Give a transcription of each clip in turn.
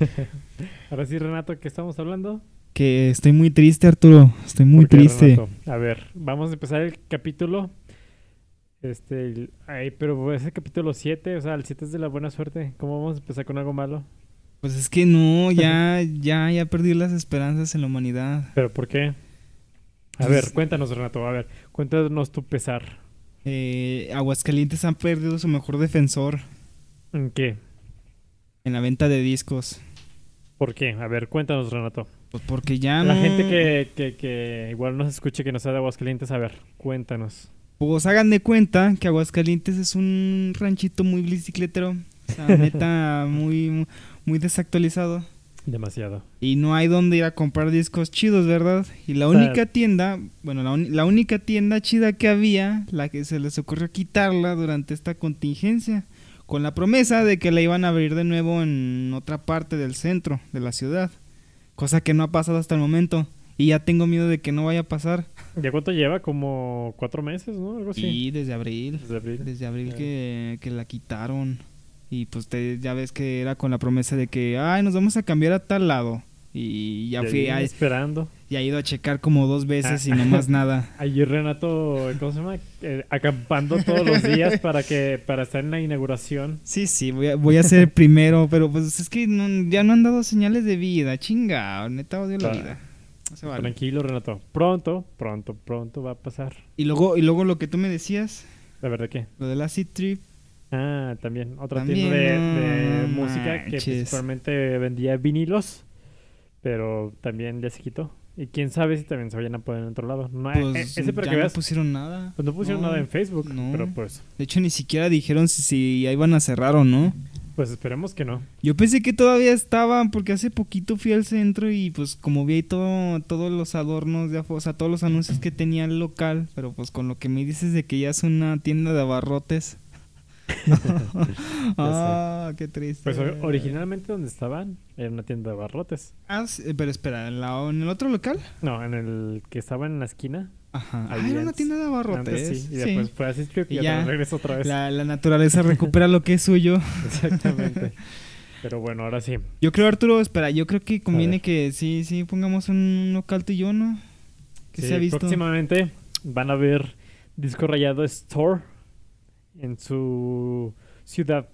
Ahora sí, Renato, ¿qué estamos hablando? Que estoy muy triste, Arturo. Estoy muy ¿Por qué, triste. Renato? A ver, vamos a empezar el capítulo. Este, el- ay, pero es el capítulo 7, o sea, el 7 es de la buena suerte. ¿Cómo vamos a empezar con algo malo? Pues es que no, ya, ya, ya perdí las esperanzas en la humanidad. ¿Pero por qué? A Pues- ver, cuéntanos, Renato, a ver, cuéntanos tu pesar. Eh, Aguascalientes han perdido su mejor defensor ¿En qué? En la venta de discos. ¿Por qué? A ver, cuéntanos, Renato. Pues porque ya La no... gente que, que, que igual nos escuche que no sea de Aguascalientes, a ver, cuéntanos. Pues hagan de cuenta que Aguascalientes es un ranchito muy bicicletero. O sea, neta, muy, muy desactualizado. Demasiado. Y no hay donde ir a comprar discos chidos, ¿verdad? Y la O sea- única tienda, bueno, la, la única tienda chida que había, la que se les ocurrió quitarla durante esta contingencia, con la promesa de que la iban a abrir de nuevo en otra parte del centro de la ciudad. Cosa que no ha pasado hasta el momento. Y ya tengo miedo de que no vaya a pasar. ¿Ya cuánto lleva? Como cuatro meses, ¿no? Algo así. Sí, desde abril. Desde abril. Desde abril que, que la quitaron. Y pues te, ya ves que era con la promesa de que, ay, nos vamos a cambiar a tal lado. Y ya Y fui, ahí a, esperando. ya he ido a checar como dos veces y Ah. no más nada. Allí Renato, ¿cómo se llama? Eh, acampando todos los días para que para estar en la inauguración. Sí, sí, voy a, voy a ser el primero, pero pues es que no- ya no han dado señales de vida, chinga, neta odio la Ah. vida. No se vale. Tranquilo, Renato. Pronto, pronto, pronto va a pasar. Y luego, y luego lo que tú me decías, ¿La verdad qué? lo de la Acid Trip, Ah, también. Otra También, tienda de, de música que principalmente vendía vinilos, pero también ya se quitó. Y quién sabe si también se vayan a poner en otro lado. No, eh, pues ese para ya que no pusieron nada. Pues no pusieron No, nada en Facebook, no. pero pues, De hecho, ni siquiera dijeron si, si ya iban a cerrar o no. pues esperemos que no. Yo pensé que todavía estaban, porque hace poquito fui al centro y pues como vi ahí todo, todos los adornos, de o sea, todos los anuncios que tenía el local, pero pues con lo que me dices de que ya es una tienda de abarrotes. ah, qué triste. Pues or- originalmente donde estaban era una tienda de barrotes. Ah, sí, pero espera, ¿en, la- en el otro local? No, en el que estaba en la esquina. Ajá. Ah, era una tienda de abarrotes. Antes sí, y Sí. después fue a Strip y, Y ya, ya. regresó otra vez. La, la naturaleza recupera lo que es suyo. Exactamente. Pero bueno, ahora sí. Yo creo, Arturo, espera, yo creo que conviene que sí, sí, pongamos un local tú y yo, ¿no? Que Sí, se ha visto. Próximamente van a ver Disco Rayado Store en su ciudad.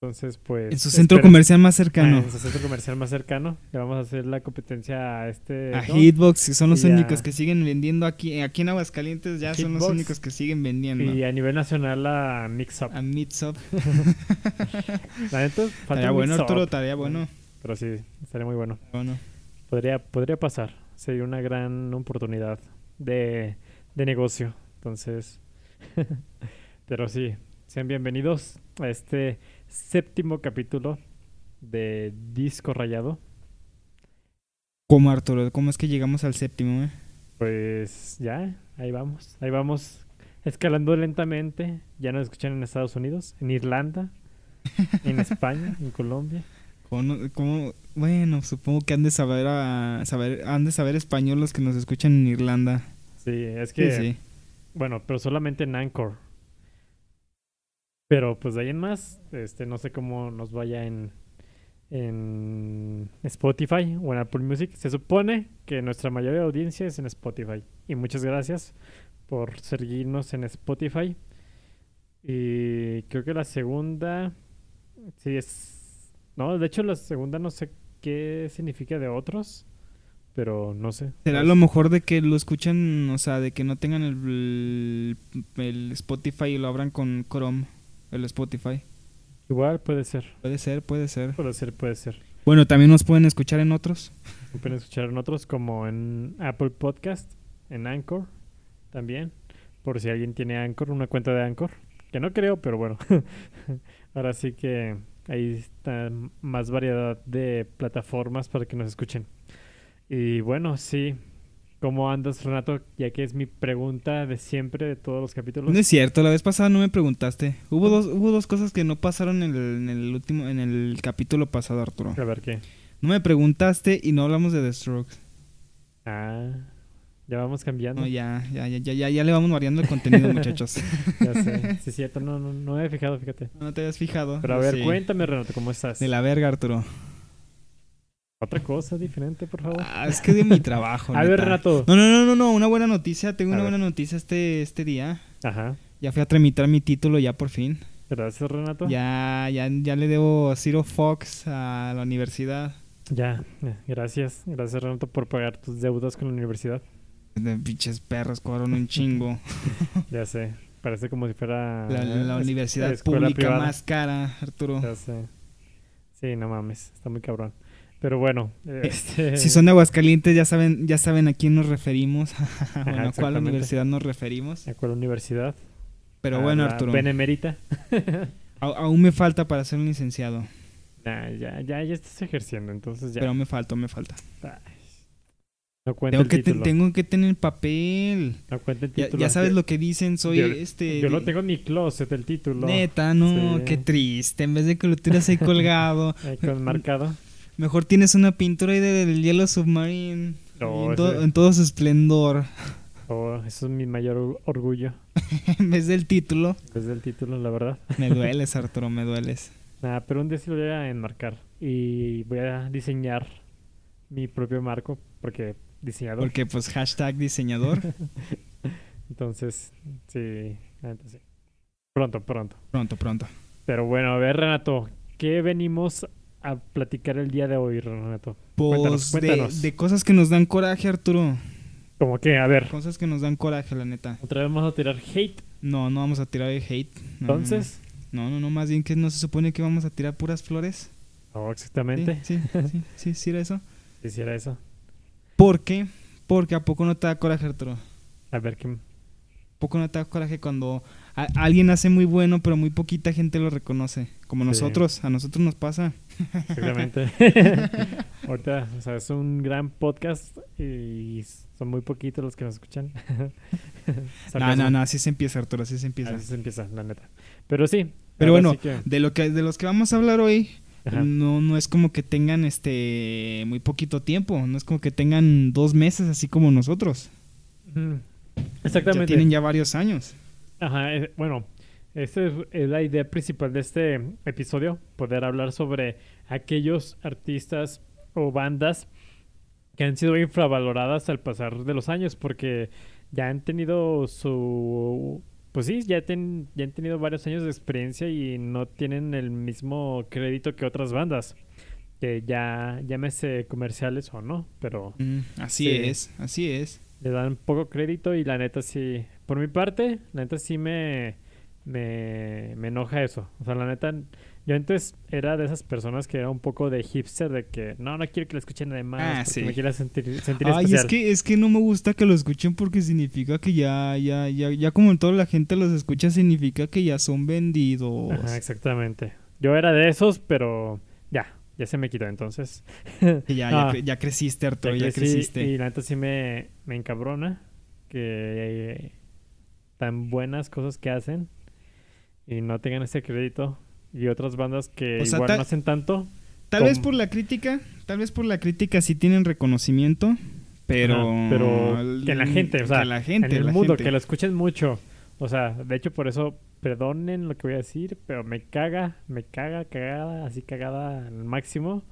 Entonces, pues. En su centro comercial más Ah, cercano. en su centro comercial más cercano. Le vamos a hacer la competencia a este. A ¿no? Hitbox, que son los Y a- únicos que siguen vendiendo aquí. Aquí en Aguascalientes ya son los únicos que siguen vendiendo. Y a nivel nacional a Mix Up. A Mitsop. La neta, falta bueno, Mix Arturo, Up. estaría bueno. Pero sí, estaría muy bueno. Bueno. Podría, podría pasar. Sería una gran oportunidad de, de negocio. Entonces, pero sí, sean bienvenidos a este séptimo capítulo de Disco Rayado. ¿Cómo, Arturo? ¿Cómo es que llegamos al séptimo, eh? Pues ya, ahí vamos. Ahí vamos escalando lentamente. Ya nos escuchan en Estados Unidos, en Irlanda, en España, en Colombia. ¿Cómo no- cómo- Bueno, supongo que han de saber, a- saber han de saber español los que nos escuchan en Irlanda. Sí, es Sí, que, sí. bueno, pero solamente en Anchor. Pero pues de ahí en más, este, no sé cómo nos vaya en, en Spotify o en Apple Music. Se supone que nuestra mayoría de audiencia es en Spotify. Y muchas gracias por seguirnos en Spotify. Y creo que la segunda, sí es... No, de hecho la segunda no sé qué significa de otros, pero no sé. Será ¿sabes? lo mejor de que lo escuchan, o sea, de que no tengan el, el Spotify y lo abran con Chrome, el Spotify. Igual puede ser, Puede ser, puede ser. puede ser, puede ser. Bueno, también nos pueden escuchar en otros. Pueden escuchar en otros como en Apple Podcast, en Anchor también, por si alguien tiene Anchor, una cuenta de Anchor, que no creo, pero bueno. Ahora sí que ahí está más variedad de plataformas para que nos escuchen. Y bueno, sí. ¿Cómo andas, Renato? Ya que es mi pregunta de siempre de todos los capítulos. No es cierto, la vez pasada no me preguntaste. Hubo dos, hubo dos cosas que no pasaron en el, en el último, en el capítulo pasado, Arturo. A ver qué. No me preguntaste y no hablamos de The Strokes. Ah, ya vamos cambiando. No, ya, ya, ya, ya, ya, ya le vamos variando el contenido, muchachos. Ya sé. Sí, es cierto. No, no, no me he fijado, fíjate. No te habías fijado. Pero a ver, Sí. cuéntame, Renato, ¿cómo estás? De la verga, Arturo. Otra cosa diferente, por favor. Ah, es que de mi trabajo. A ver. Renato. No, no, no, no, no, una buena noticia. Tengo A una ver. buena noticia este, este día. Ajá. Ya fui a tramitar mi título ya por fin. Gracias, Renato. Ya, ya, ya le debo Zero Fox a la universidad. Ya, gracias. Gracias, Renato, por pagar tus deudas con la universidad. De pinches perros cobraron un chingo. Ya sé. Parece como si fuera... La, universidad pública privada. más cara, Arturo. Ya sé. Sí, no mames. Está muy cabrón. Pero bueno, este... Si son de Aguascalientes ya saben, ya saben a quién nos referimos, bueno, a cuál universidad nos referimos. ¿A cuál universidad? Pero A bueno, Arturo, Benemérita. a- aún me falta para ser un licenciado. Nah, ya, ya, ya estás ejerciendo, entonces ya. Pero me falta, me falta. Ay. No cuenta Tengo el que, te- título. tengo que tener papel. No cuenta el título. ya sabes Yo- lo que dicen, soy yo- este... Yo de- tengo ni closet el título. Neta, no, Sí. qué triste. En vez de que lo tuvieras ahí colgado, Ahí con marcado. Mejor tienes una pintura ahí del Yellow Submarine. No, en, to- ese- en todo su esplendor. Oh, eso es mi mayor or- orgullo. en vez del título. Desde el título, la verdad. Me dueles, Arturo, me dueles. Nada, pero un día sí lo voy a enmarcar. Y voy a diseñar mi propio marco. Porque diseñador. Porque pues hashtag diseñador. Entonces, sí. sí. Pronto, pronto. Pronto, pronto. Pero bueno, a ver, Renato. ¿Qué venimos a platicar el día de hoy, Renato? Pues Cuéntanos, de, cuéntanos. de cosas que nos dan coraje, Arturo. Como que, a ver. Cosas que nos dan coraje, la neta. Otra vez vamos a tirar hate. No, no vamos a tirar hate. No, no, no. Entonces, No, no, no, más bien que no se supone que vamos a tirar puras flores. oh, Sí, exactamente. sí, sí, sí, sí era eso. Si hiciera eso. ¿Por qué? Porque a poco no te da coraje, Arturo. A ver qué. ¿A poco no te da coraje cuando a- alguien hace muy bueno, pero muy poquita gente lo reconoce? Como Sí. nosotros, a nosotros nos pasa. Exactamente. Ahorita, o sea, es un gran podcast y son muy poquitos los que nos escuchan. No, no, no, así se empieza, Arturo, así se empieza. Así se empieza, la neta. Pero sí. Pero bueno, sí que- De lo que de los que vamos a hablar hoy, Ajá. no no es como que tengan este muy poquito tiempo, no es como que tengan dos meses así como nosotros. Mm, Ya Exactamente. tienen ya varios años. Ajá, eh, bueno, esta es, es la idea principal de este episodio, poder hablar sobre aquellos artistas o bandas que han sido infravaloradas al pasar de los años, porque ya han tenido su... Pues sí, ya, ten- ya han tenido varios años de experiencia y no tienen el mismo crédito que otras bandas, que ya llámese comerciales o no, pero Mm, así Sí. es, así es. le dan poco crédito y la neta sí, por mi parte, la neta sí me, me, me enoja eso. O sea, la neta, yo antes era de esas personas que era un poco de hipster, de que no, no quiero que lo escuchen de más Ah, porque sí. me quiera sentir, sentir Ay, especial. es que es que no me gusta que lo escuchen porque significa que ya ya ya ya como toda la gente los escucha significa que ya son vendidos. Ajá, exactamente. Yo era de esos, pero ya, ya se me quitó entonces. Ya, ya, Ah. ya creciste, Arturo, ya, crecí creciste. Y la neta sí me, me encabrona que eh, tan buenas cosas que hacen y no tengan ese crédito. Y otras bandas que O sea, igual no hacen tanto. Tal vez por la crítica, tal vez por la crítica sí tienen reconocimiento, pero Ajá, pero que en la gente, o sea, que la gente, en el la mundo, gente. que lo escuchen mucho. O sea, de hecho por eso, perdonen lo que voy a decir, pero me caga, me caga, cagada, así cagada al máximo.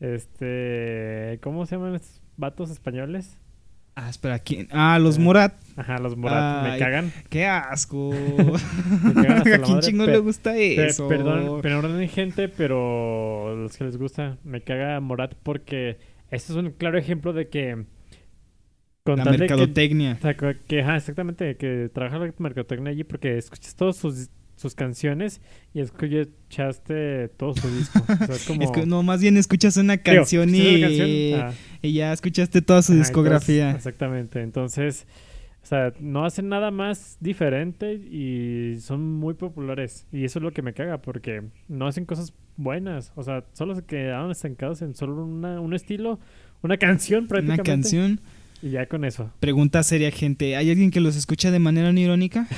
Este, ¿cómo se llaman estos vatos españoles? Ah, espera, ¿quién? Ah, los Ah, Morat. Ajá, los Morat, me cagan. ¡Qué asco! cagan hasta ¿A quién pe- le gusta Pe- eso? perdón, perdonen gente, pero los que les gusta, me caga Morat porque este es un claro ejemplo de que con la mercadotecnia. que, que, ajá, exactamente, que trabaja la mercadotecnia allí porque escuchas todas sus, sus canciones y escuchaste todo su disco. O sea, es como... Es que no, más bien escuchas una canción escuchas y, una canción, ah, y ya escuchaste toda su discografía. entonces, exactamente, entonces, o sea, no hacen nada más diferente y son muy populares. Y eso es lo que me caga porque no hacen cosas buenas. O sea, solo se quedaron estancados en solo una, un estilo, una canción una prácticamente. canción. Y ya con eso. Pregunta seria, gente. ¿Hay alguien que los escucha de manera no irónica?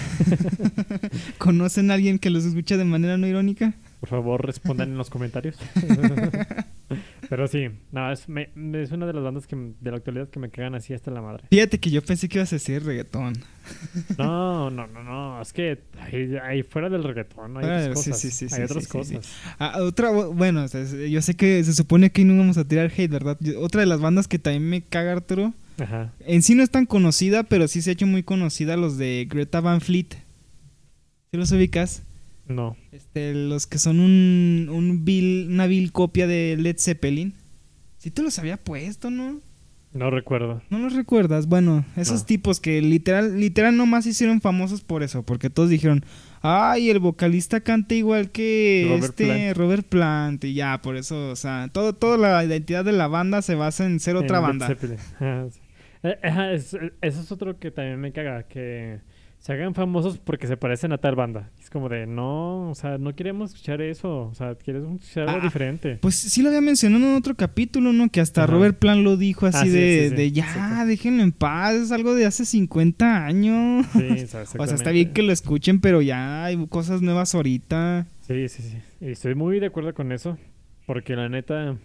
¿Conocen a alguien que los escucha de manera no irónica? Por favor, respondan en los comentarios. Pero sí, no, es, me- es una de las bandas que, de la actualidad que me cagan así hasta la madre. Fíjate que yo pensé que ibas a decir reggaetón. No, no, no, no. Es que ahí, ahí fuera del reggaetón hay otras sí, cosas. sí, sí, hay sí, otras sí, sí, cosas. Ah, otra, bueno, yo sé que se supone que no vamos a tirar hate, ¿verdad? Otra de las bandas que también me caga, Arturo. Ajá. En sí no es tan conocida, pero sí se ha hecho muy conocida los de Greta Van Fleet. ¿Sí los ubicas? No. Este, los que son un, un vil, una vil copia de Led Zeppelin. Sí te los había puesto, ¿no? No recuerdo. ¿No los recuerdas? Bueno, esos No. tipos que literal, literal nomás hicieron famosos por eso, porque todos dijeron, ay, el vocalista canta igual que Robert este Plant. Robert Plant, y ya, por eso, o sea, todo, toda la identidad de la banda se basa en ser otra En Led banda. Zeppelin. Eh, eh, eso es otro que también me caga, que se hagan famosos porque se parecen a tal banda. Es como de, no, o sea, no queremos escuchar eso, o sea, queremos escuchar algo Ah, diferente. Pues sí lo había mencionado en otro capítulo, ¿no? Que hasta Ajá. Robert Plant lo dijo así Ah, sí, de, sí, sí, de ya, déjenlo en paz, es algo de hace 50 años. Sí, O sea, está bien que lo escuchen, pero ya hay cosas nuevas ahorita. Sí, sí, sí. Y estoy muy de acuerdo con eso. Porque la neta,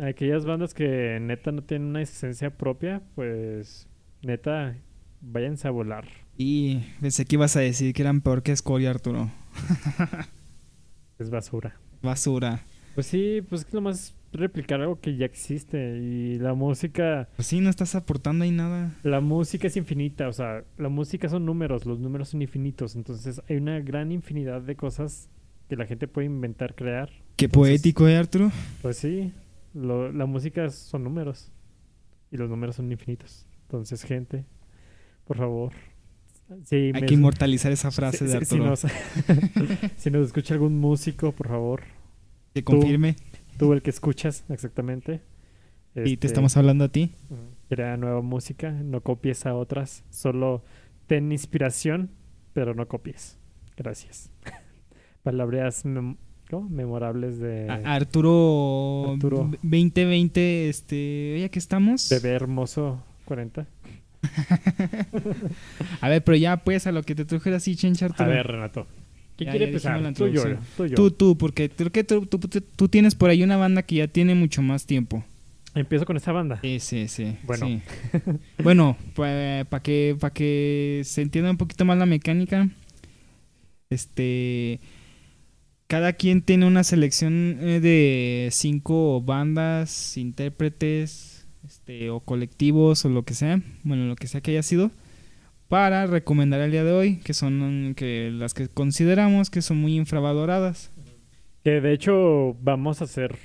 aquellas bandas que neta no tienen una esencia propia, pues neta, váyanse a volar. Y pensé que ibas a decir que eran peor que Scoria, Arturo. Es basura. Basura. Pues sí, pues es lo más replicar algo que ya existe. Y la música, Pues sí, no estás aportando ahí nada. la música es infinita. O sea, la música son números, los números son infinitos. Entonces hay una gran infinidad de cosas que la gente puede inventar, crear. Qué Entonces- poético, ¿eh, Arturo? Pues sí, lo- la música son números y los números son infinitos. Entonces, gente, por favor. Hay me- que inmortalizar esa frase si- de si- si Arturo. nos, si nos escucha algún músico, por favor, Que confirme. tú el que escuchas exactamente. Y te este, estamos hablando a ti. Crea nueva música, no copies a otras, solo ten inspiración, pero no copies. Gracias. Palabras memorables de A- Arturo, Arturo. 2020, este, oye, aquí estamos. Bebé Hermoso 40. A ver, pero ya pues a lo que te trujera así, Chencha A ver, Renato. ¿Quién Ya- quiere ya empezar? Tú yo. Tú yo. Tú, tú, porque creo que tú, tú- tienes por ahí una banda que ya tiene mucho más tiempo. Empiezo con esta banda. Sí, sí, sí. Bueno. sí. bueno, para que, pa que se entienda un poquito más la mecánica, este. Cada quien tiene una selección eh, de cinco bandas, intérpretes, este, o colectivos, o lo que sea, bueno, lo que sea que haya sido, para recomendar el día de hoy, que son mm, que las que consideramos que son muy infravaloradas. Que de hecho vamos a hacer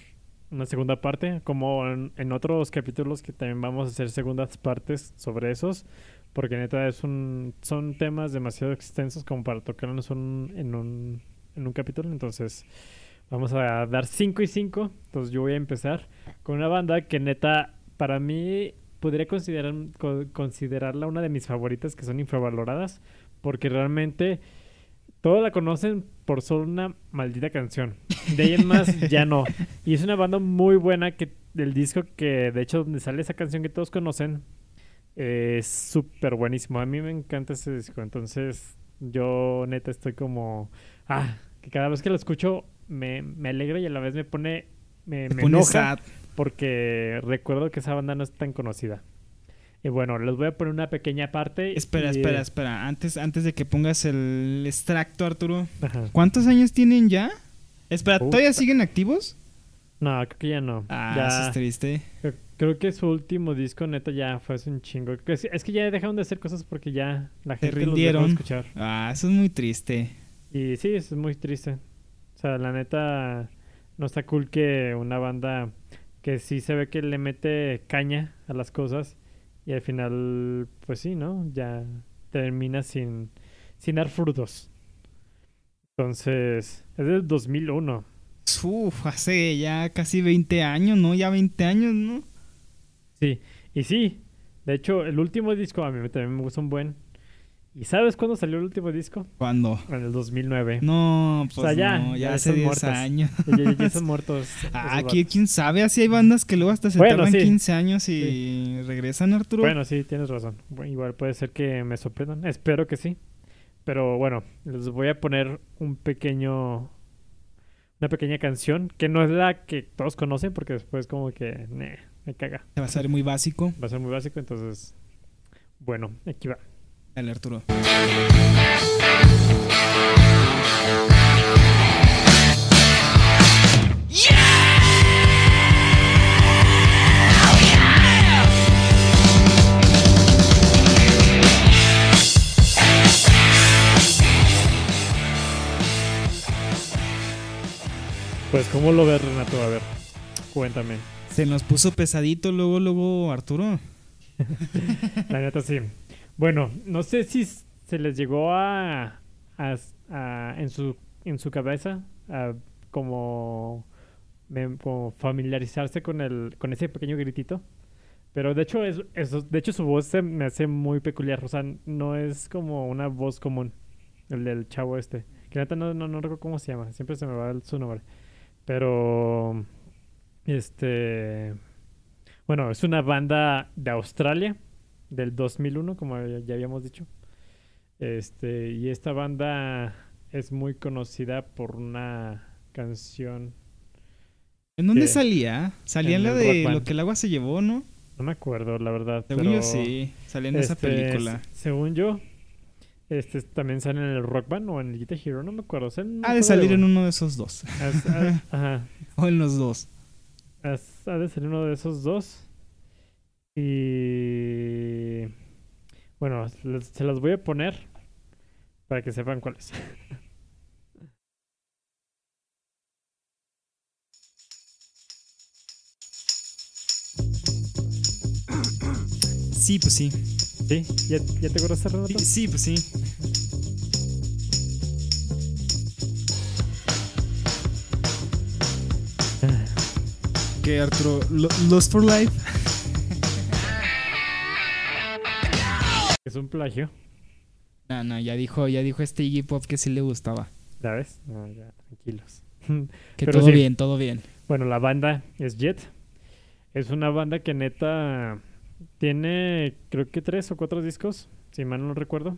una segunda parte, como en, otros capítulos que también vamos a hacer segundas partes sobre esos, porque neta es un, son temas demasiado extensos como para tocarnos un- en, un, en un capítulo, entonces vamos a dar 5 y 5, entonces yo voy a empezar con una banda que neta para mí podría considerar, co- considerarla una de mis favoritas que son infravaloradas, porque realmente todos la conocen por solo una maldita canción. De ahí en más ya no. Y es una banda muy buena que del disco que de hecho donde sale esa canción que todos conocen eh, es súper buenísimo. A mí me encanta ese disco. Entonces yo neta estoy como ah que cada vez que lo escucho me, me alegra y a la vez me pone me, me enoja sad. porque recuerdo que esa banda no es tan conocida. Y bueno, les voy a poner una pequeña parte. Espera, y- espera, espera. Antes, antes de que pongas el extracto, Arturo. Ajá. ¿Cuántos años tienen ya? Espera. ¿todavía siguen activos? No, creo que ya no. Ah, ya, eso es triste. Creo, creo que su último disco, neta, ya fue hace un chingo. Es, es que ya dejaron de hacer cosas porque ya la Se gente los dejó de rindieron. escuchar. Ah, eso es muy triste. Y sí, es muy triste. O sea, la neta, no está cool que una banda que sí se ve que le mete caña a las cosas y al final, pues sí, ¿no? Ya termina sin, sin dar frutos. Entonces, es del 2001. Uf, hace ya casi 20 años, ¿no? Ya 20 años, ¿no? Sí, y sí, de hecho, el último disco a mí también me gusta un buen. ¿Y sabes cuándo salió el último disco? ¿Cuándo? En el 2009. No, pues sea, ya, no, ya, ya hace están 10 muertos. años. Ya, ya- están muertos. Ah, vatos. quién sabe, así hay bandas que luego hasta se Bueno, tardan sí. 15 años y regresan, Arturo. Bueno, sí, tienes razón. Igual puede ser que me sorprendan. Espero que sí. Pero bueno, les voy a poner un pequeño una pequeña canción que no es la que todos conocen porque después como que nah, me caga. Va a ser muy básico. Va a ser muy básico, entonces bueno, aquí va. Dale, Arturo. Pues, ¿cómo lo ves, Renato? A ver, cuéntame. Se nos puso pesadito luego, luego, Arturo. La neta sí. Bueno, no sé si se les llegó a, a, en su en su cabeza a como, familiarizarse con el con ese pequeño gritito. Pero de hecho es, eso, de hecho su voz se me hace muy peculiar, o sea, no es como una voz común el del chavo este. Que no, no, no recuerdo cómo se llama, siempre se me va su nombre. Pero este bueno, es una banda de Australia del 2001, como ya habíamos dicho. Este, y esta banda es muy conocida por una canción, ¿En dónde salía? Salía en la de. Lo que el agua se llevó, ¿no? no me acuerdo la verdad, Según pero yo sí. Salía en esa este, película. según yo, este también sale en el Rock Band o en el Guitar Hero, no me acuerdo. o sea, no Ha de salir en uno. de esos dos. Ajá, o en los dos. ha de salir uno de esos dos. Y bueno, se las voy a poner para que sepan cuáles. Sí, pues sí. ¿Sí? ¿Ya, ya te acuerdas, Renato? Sí, sí, pues sí. ¿Qué, Arturo? Lo- ¿Lost for Life? Un plagio, No, no, ya dijo, ya dijo este Iggy Pop que sí le gustaba. ¿sabes? No, ya, tranquilos. Que Pero todo sí. bien, todo bien. Bueno, la banda es Jet. Es una banda que neta tiene, creo que tres o cuatro discos, si mal no recuerdo.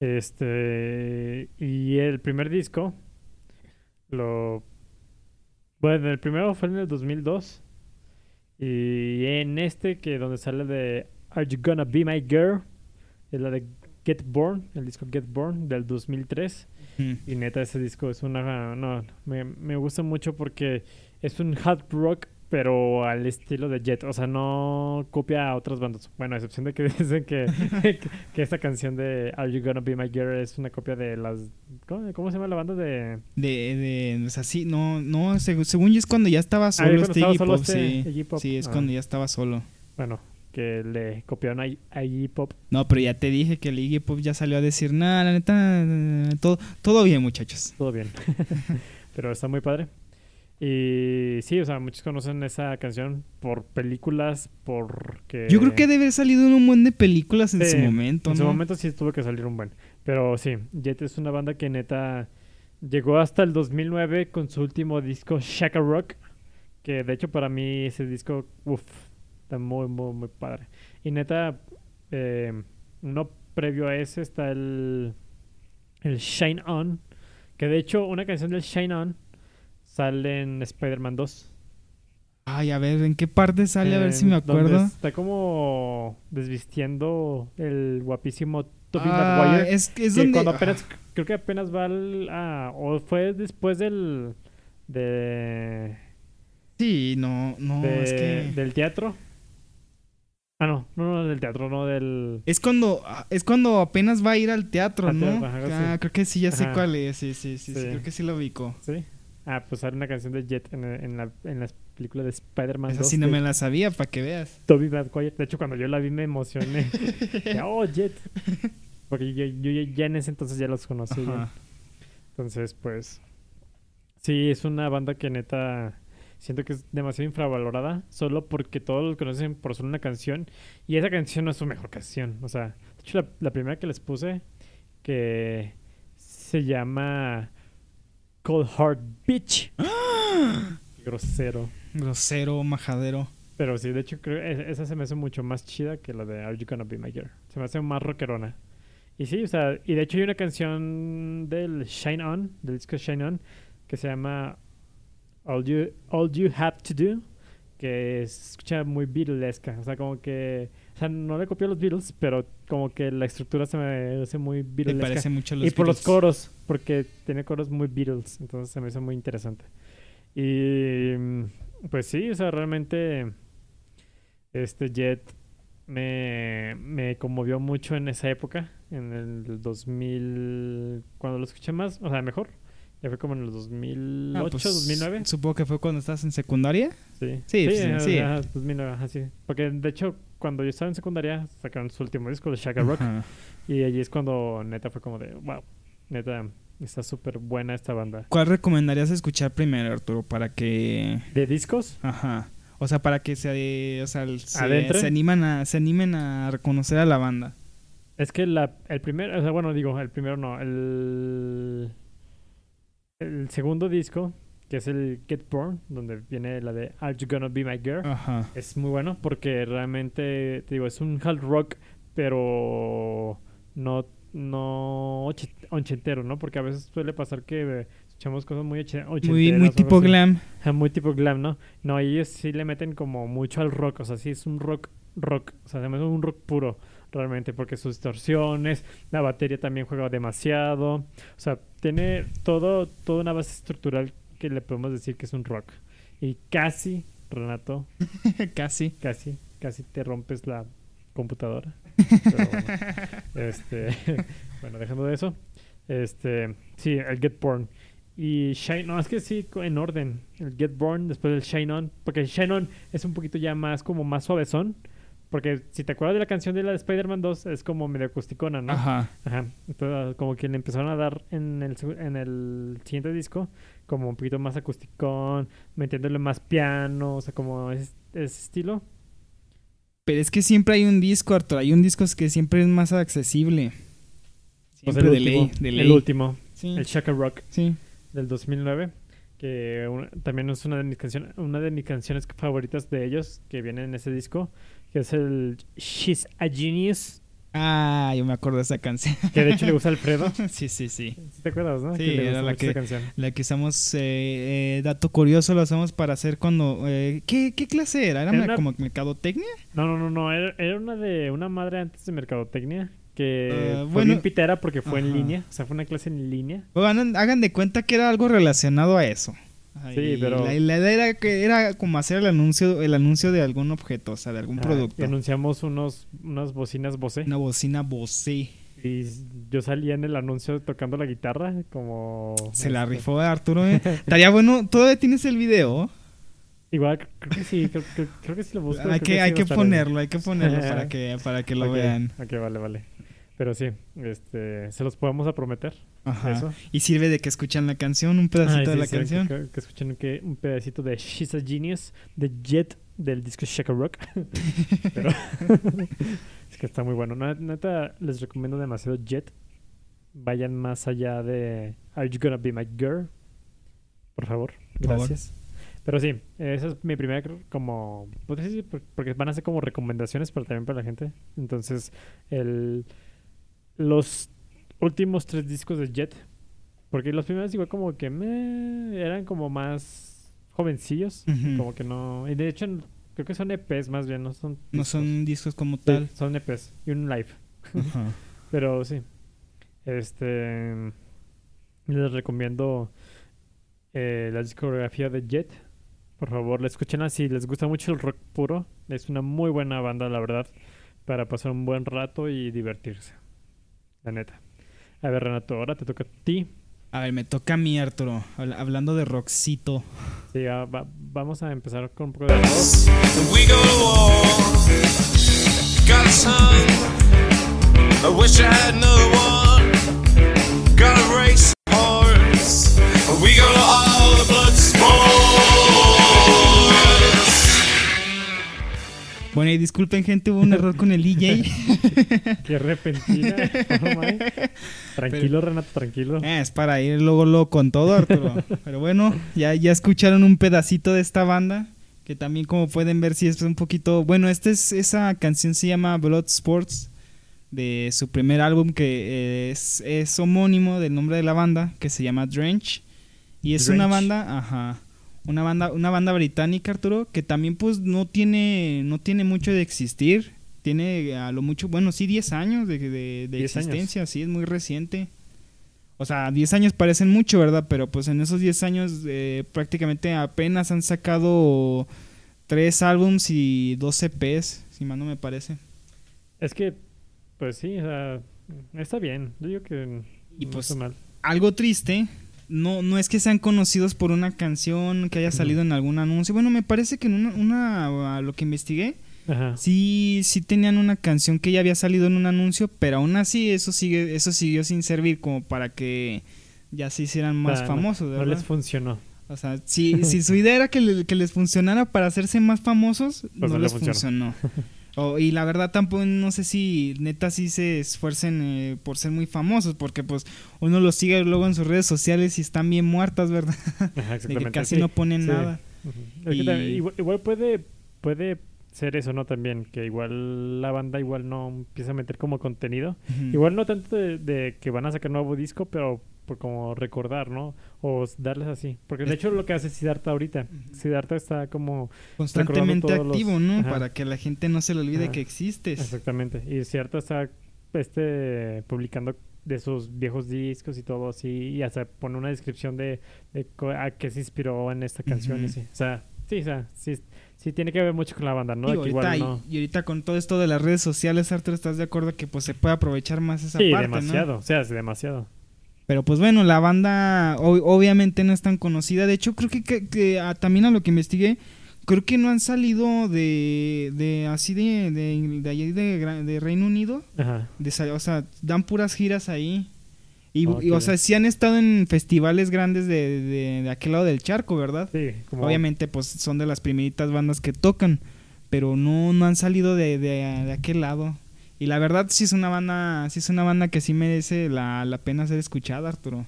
Este, y el primer disco, lo... Bueno, el primero fue en el 2002. Y en este, que donde sale de Are You Gonna Be My Girl, es la de Get Born, el disco Get Born del 2003. Mm. Y neta, ese disco es una... No, me, me gusta mucho porque es un hard rock, pero al estilo de Jet. O sea, no copia a otras bandas. Bueno, a excepción de que dicen que, que, que esta canción de Are You Gonna Be My Girl es una copia de las... ¿Cómo, cómo se llama la banda de...? De, de, o sea, sí, no, no, seg- según yo es cuando ya estaba Ah, solo cuando este Iggy Pop, este sí. Iggy Pop. Sí, es Ah. cuando ya estaba solo. Bueno, que le copiaron a, a Iggy Pop. No, pero ya te dije que el Iggy Pop ya salió a decir, nada, la neta, todo, todo bien, muchachos. Todo bien. pero está muy padre. Y sí, o sea, muchos conocen esa canción por películas, porque... Yo creo que debe haber salido un buen de películas en Sí, su momento, En su momento sí tuvo que salir un buen. Pero sí, Jet es una banda que neta llegó hasta el 2009 con su último disco Shaka Rock. Que de hecho para mí ese disco, uff, está muy, muy, muy padre. Y neta, eh, no previo a ese está el, el Shine On. Que de hecho una canción del Shine On sale en Spider-Man 2. Ay, a ver, ¿en qué parte sale? A ver si me acuerdo. Está como desvistiendo el guapísimo Tobey Ah, Maguire. es, es donde... cuando apenas, creo que apenas va al, o fue después del, de, Sí, no, no, de- es que... del teatro. Ah, no, no, no, del teatro, no del... Es cuando, ah, es cuando apenas va a ir al teatro, Al ¿no? teatro, ajá, ah, sí. creo que sí, ya sé Ajá. cuál es. Sí, sí, sí, sí, creo que sí lo ubico. ¿Sí? Ah, pues sale una canción de Jet en, en la, en la película de Spider-Man Esa 2 sí no me la sabía, para que veas. Tobey Maguire. De hecho, cuando yo la vi me emocioné. Oh, Jet. Porque yo, yo ya- ya en ese entonces ya los conocí. Entonces, pues. Sí, es una banda que neta. Siento que es demasiado infravalorada. Solo porque todos los conocen por solo una canción. Y esa canción no es su mejor canción. O sea, de hecho, la, la primera que les puse. Que se llama. Cold Heart Bitch. Grosero. Grosero, majadero. Pero sí, de hecho, creo e- esa se me hace mucho más chida que la de Are You Gonna Be My Girl. Se me hace más rockerona. Y sí, o sea, y de hecho hay una canción del Shine On, del disco Shine On, que se llama All You, All you Have to Do, que se escucha muy Beatlesca. O sea, como que. O sea, no le copió a los Beatles, pero como que la estructura se me hace muy Me Beatlesca. parece mucho a los y por los coros, porque tiene coros muy Beatles, entonces se me hizo muy interesante. Y pues sí, o sea, realmente este Jet me, me conmovió mucho en esa época, en el 2000, cuando lo escuché más, o sea, mejor. Ya fue como en el 2008, Ah, pues, 2009. Supongo que fue cuando estás en secundaria. Sí, Sí, pues, eh, sí. ajá, 2009, ajá, sí. Porque de hecho, cuando yo estaba en secundaria, sacaron su último disco de Shaka Rock. Ajá. Y allí es cuando neta fue como de, wow, neta, está súper buena esta banda. ¿Cuál recomendarías escuchar primero, Arturo, para que ¿De discos? Ajá. O sea, para que se, o sea, se, se animan a, se animen a reconocer a la banda. Es que la, el primer, o sea, bueno, digo, el primero no, el, el segundo disco, que es el Get Born, donde viene la de Are You Gonna Be My Girl, Ajá. es muy bueno porque realmente, te digo, es un hard rock, pero no, no oche- ochentero, ¿no? Porque a veces suele pasar que escuchamos cosas muy oche- ochenteras. Muy, tipo glam. Muy tipo glam, ¿no? No, ellos sí le meten como mucho al rock, o sea, sí es un rock, rock, o sea, se me hace un rock puro, realmente, porque sus distorsiones, la batería también juega demasiado, o sea, tiene todo, toda una base estructural que le podemos decir que es un rock. Y casi, Renato, Casi. casi, casi te rompes la computadora. Pero bueno, este, bueno, dejando de eso, este, sí, el Get Born. Y Shine, no, es que sí, en orden. El Get Born, después el Shine On. Porque el Shine On es un poquito ya más, como más suavezón. Porque si te acuerdas de la canción de la de Spider-Man 2, es como medio acusticona, ¿no? Ajá. Ajá. Entonces, como que le empezaron a dar en el, en el siguiente disco, como un poquito más acusticón, metiéndole más piano, o sea, como ese, ese estilo. Pero es que siempre hay un disco, Arturo. Hay un disco que siempre es más accesible. Pues Siempre el de último, ley. De el último, Sí. el Shaka Rock sí. del 2009, que un- también es una de mis canciones, una de mis canciones favoritas de ellos que viene en ese disco, que es el She's a Genius, Ah, yo me acuerdo de esa canción. que de hecho le gusta a Alfredo. sí, sí, sí. ¿Sí ¿Te acuerdas, no? Sí, Que le era la que- canción. La que usamos, eh, eh, dato curioso, lo hacemos para hacer cuando... eh, ¿qué, ¿Qué clase era? ¿Era Era me- una- como mercadotecnia? No, no, no, no, era, era una de una madre antes de Mercadotecnia que Ah, fue bueno. bien pitera porque fue en Ajá. línea, o sea, fue una clase en línea. O hagan, de cuenta que era algo relacionado a eso. Sí, pero- La, la idea era que era como hacer el anuncio, el anuncio de algún objeto, o sea, de algún Ajá, producto. anunciamos unos, unas bocinas Bose. Una bocina Bose. Y yo salía en el anuncio tocando la guitarra, como... Se la este, rifó Arturo. ¿eh? Estaría bueno. ¿Todavía tienes el video? Igual, cre- creo que sí, creo, creo- creo que sí lo busco. hay que, sí hay a que ahí. ponerlo, hay que ponerlo para que, para que lo Ok, vean. Ok, vale, vale. Pero sí, este, se los podemos a prometer. Ajá. Eso. Y sirve de que escuchan la canción, un pedacito de la sí, canción. Que, que escuchen que un pedacito de She's a Genius de Jet del disco Shaka Rock. Pero es que está muy bueno. Neta, les recomiendo demasiado Jet. Vayan más allá de Are You Gonna Be My Girl? Por favor, Por favor. gracias. Pero sí, esa es mi primera como... pues porque van a ser como recomendaciones, pero también para la gente. Entonces, el, los últimos tres discos de Jet porque los primeros igual como que meh, eran como más jovencillos. Como que no... Y de hecho creo que son EPs más bien, no son... No discos. son discos como Sí, tal. son EPs y un live. Pero sí. Este... Les recomiendo eh, la discografía de Jet. Por favor, la escuchen si les gusta mucho el rock puro. Es una muy buena banda, la verdad. Para pasar un buen rato y divertirse. La neta. A ver, Renato, ahora te toca a ti. A ver, me toca a mí, Arturo. Habla- Hablando de rockcito. Sí, va- vamos a empezar con un poco de rock. We go to war. Got a son. I wish I had another one. Got a race horse. We go to Bueno, y disculpen, gente, hubo un error con el DJ. Qué repentina. Oh. Tranquilo, Renato, tranquilo. Eh, es para ir luego, luego con todo, Arturo. Pero bueno, ya, ya escucharon un pedacito de esta banda. Que también, como pueden ver, sí es un poquito. Bueno, esta es, esa canción se llama Blood Sports. De su primer álbum, que eh, es, es homónimo del nombre de la banda, que se llama Drench. Y es Drench. una banda, ajá, una banda, una banda británica, Arturo, que también pues no tiene, no tiene mucho de existir. Tiene a lo mucho, bueno, sí, 10 años de, de, de 10 años. existencia, sí, es muy reciente. O sea, 10 años parecen mucho, ¿verdad? Pero pues en esos 10 años eh, prácticamente apenas han sacado tres álbums y dos EPs, si mal no me parece. Es que, pues sí, o sea, está bien. Yo digo que Y no pues, está mal. algo triste. No, no es que sean conocidos por una canción que haya salido en algún anuncio. Bueno, me parece que en una, una- a lo que investigué, Ajá. sí, sí tenían una canción que ya había salido en un anuncio, pero aún así eso sigue, eso siguió sin servir como para que ya se hicieran más no- famosos, No, les funcionó. O sea, si, si su idea era que, le- que les funcionara para hacerse más famosos, Pues no no le les funcionó. funcionó. O- y la verdad tampoco, no sé si neta sí se esfuercen eh, por ser muy famosos, porque pues uno los sigue luego en sus redes sociales y están bien muertas, ¿verdad? Ajá, De exactamente. que casi sí, no ponen sí. nada. Y- igual, igual puede, puede ser eso, ¿no? También, que igual la banda igual no empieza a meter como contenido. Igual no tanto de, de que van a sacar nuevo disco, pero por como recordar, ¿no? O darles así. Porque de Es- hecho lo que hace Siddhartha ahorita. Siddhartha está como... Constantemente los- activo, ¿no? Ajá. Para que la gente no se le olvide Ajá. que existes. Exactamente. Y Siddhartha está este, publicando de sus viejos discos y todo así. Y hasta pone una descripción de, de a qué se inspiró en esta canción. y sí. O sea, sí, o sea, sí, sí tiene que ver mucho con la banda, ¿no? Que ahorita, igual no... y, y ahorita con todo esto de las redes sociales, Arthur, ¿estás de acuerdo que pues se puede aprovechar más esa Sí, parte, ¿no? demasiado. O sea, sí, demasiado. Pero pues bueno, la banda ob- obviamente no es tan conocida. De hecho, creo que, que- que, ah, también a lo que investigué, creo que no han salido de, de así de, de, de allí de, de Reino Unido. Ajá. De, o sea, dan puras giras ahí. Y, y, qué o sea, sí han estado en festivales grandes de, de, de aquel lado del charco, ¿verdad? Sí, como... Obviamente, pues son de las primeritas bandas que tocan, pero no, no han salido de, de, de aquel lado. Y la verdad sí es una banda, sí es una banda que sí merece la, la pena ser escuchada, Arturo.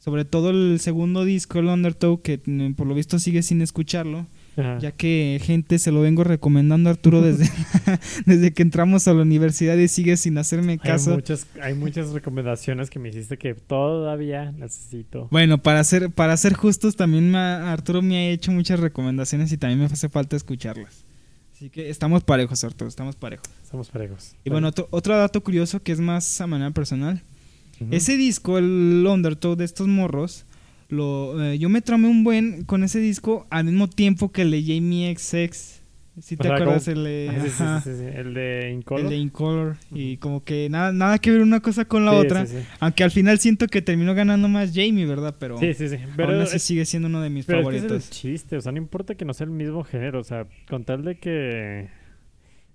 Sobre todo el segundo disco, el Undertow, que mm, por lo visto sigue sin escucharlo, Ajá. ya que gente se lo vengo recomendando a Arturo desde, desde que entramos a la universidad y sigue sin hacerme Hay caso. muchas, hay muchas recomendaciones que me hiciste que todavía necesito. Bueno, para ser, para ser justos, también me ha- Arturo me ha hecho muchas recomendaciones y también me hace falta escucharlas. Así que estamos parejos, Arturo, estamos parejos. Somos parejos. Y bueno, otro, otro dato curioso que es más a manera personal. Ese disco, el Undertow de estos morros, lo, eh, yo me tramé un buen con ese disco al mismo tiempo que el de Jamie XX. Si te sea, acuerdas, como- el de, sí, sí. El de el Incolor. de Incolor. Y como que nada, nada que ver una cosa con la otra. Aunque al final siento que terminó ganando más Jamie, ¿verdad? Pero Sí, sí, sí. aún así es, sigue siendo uno de mis pero es que favoritos. es el chiste. O sea, no importa que no sea el mismo género. O sea, con tal de que,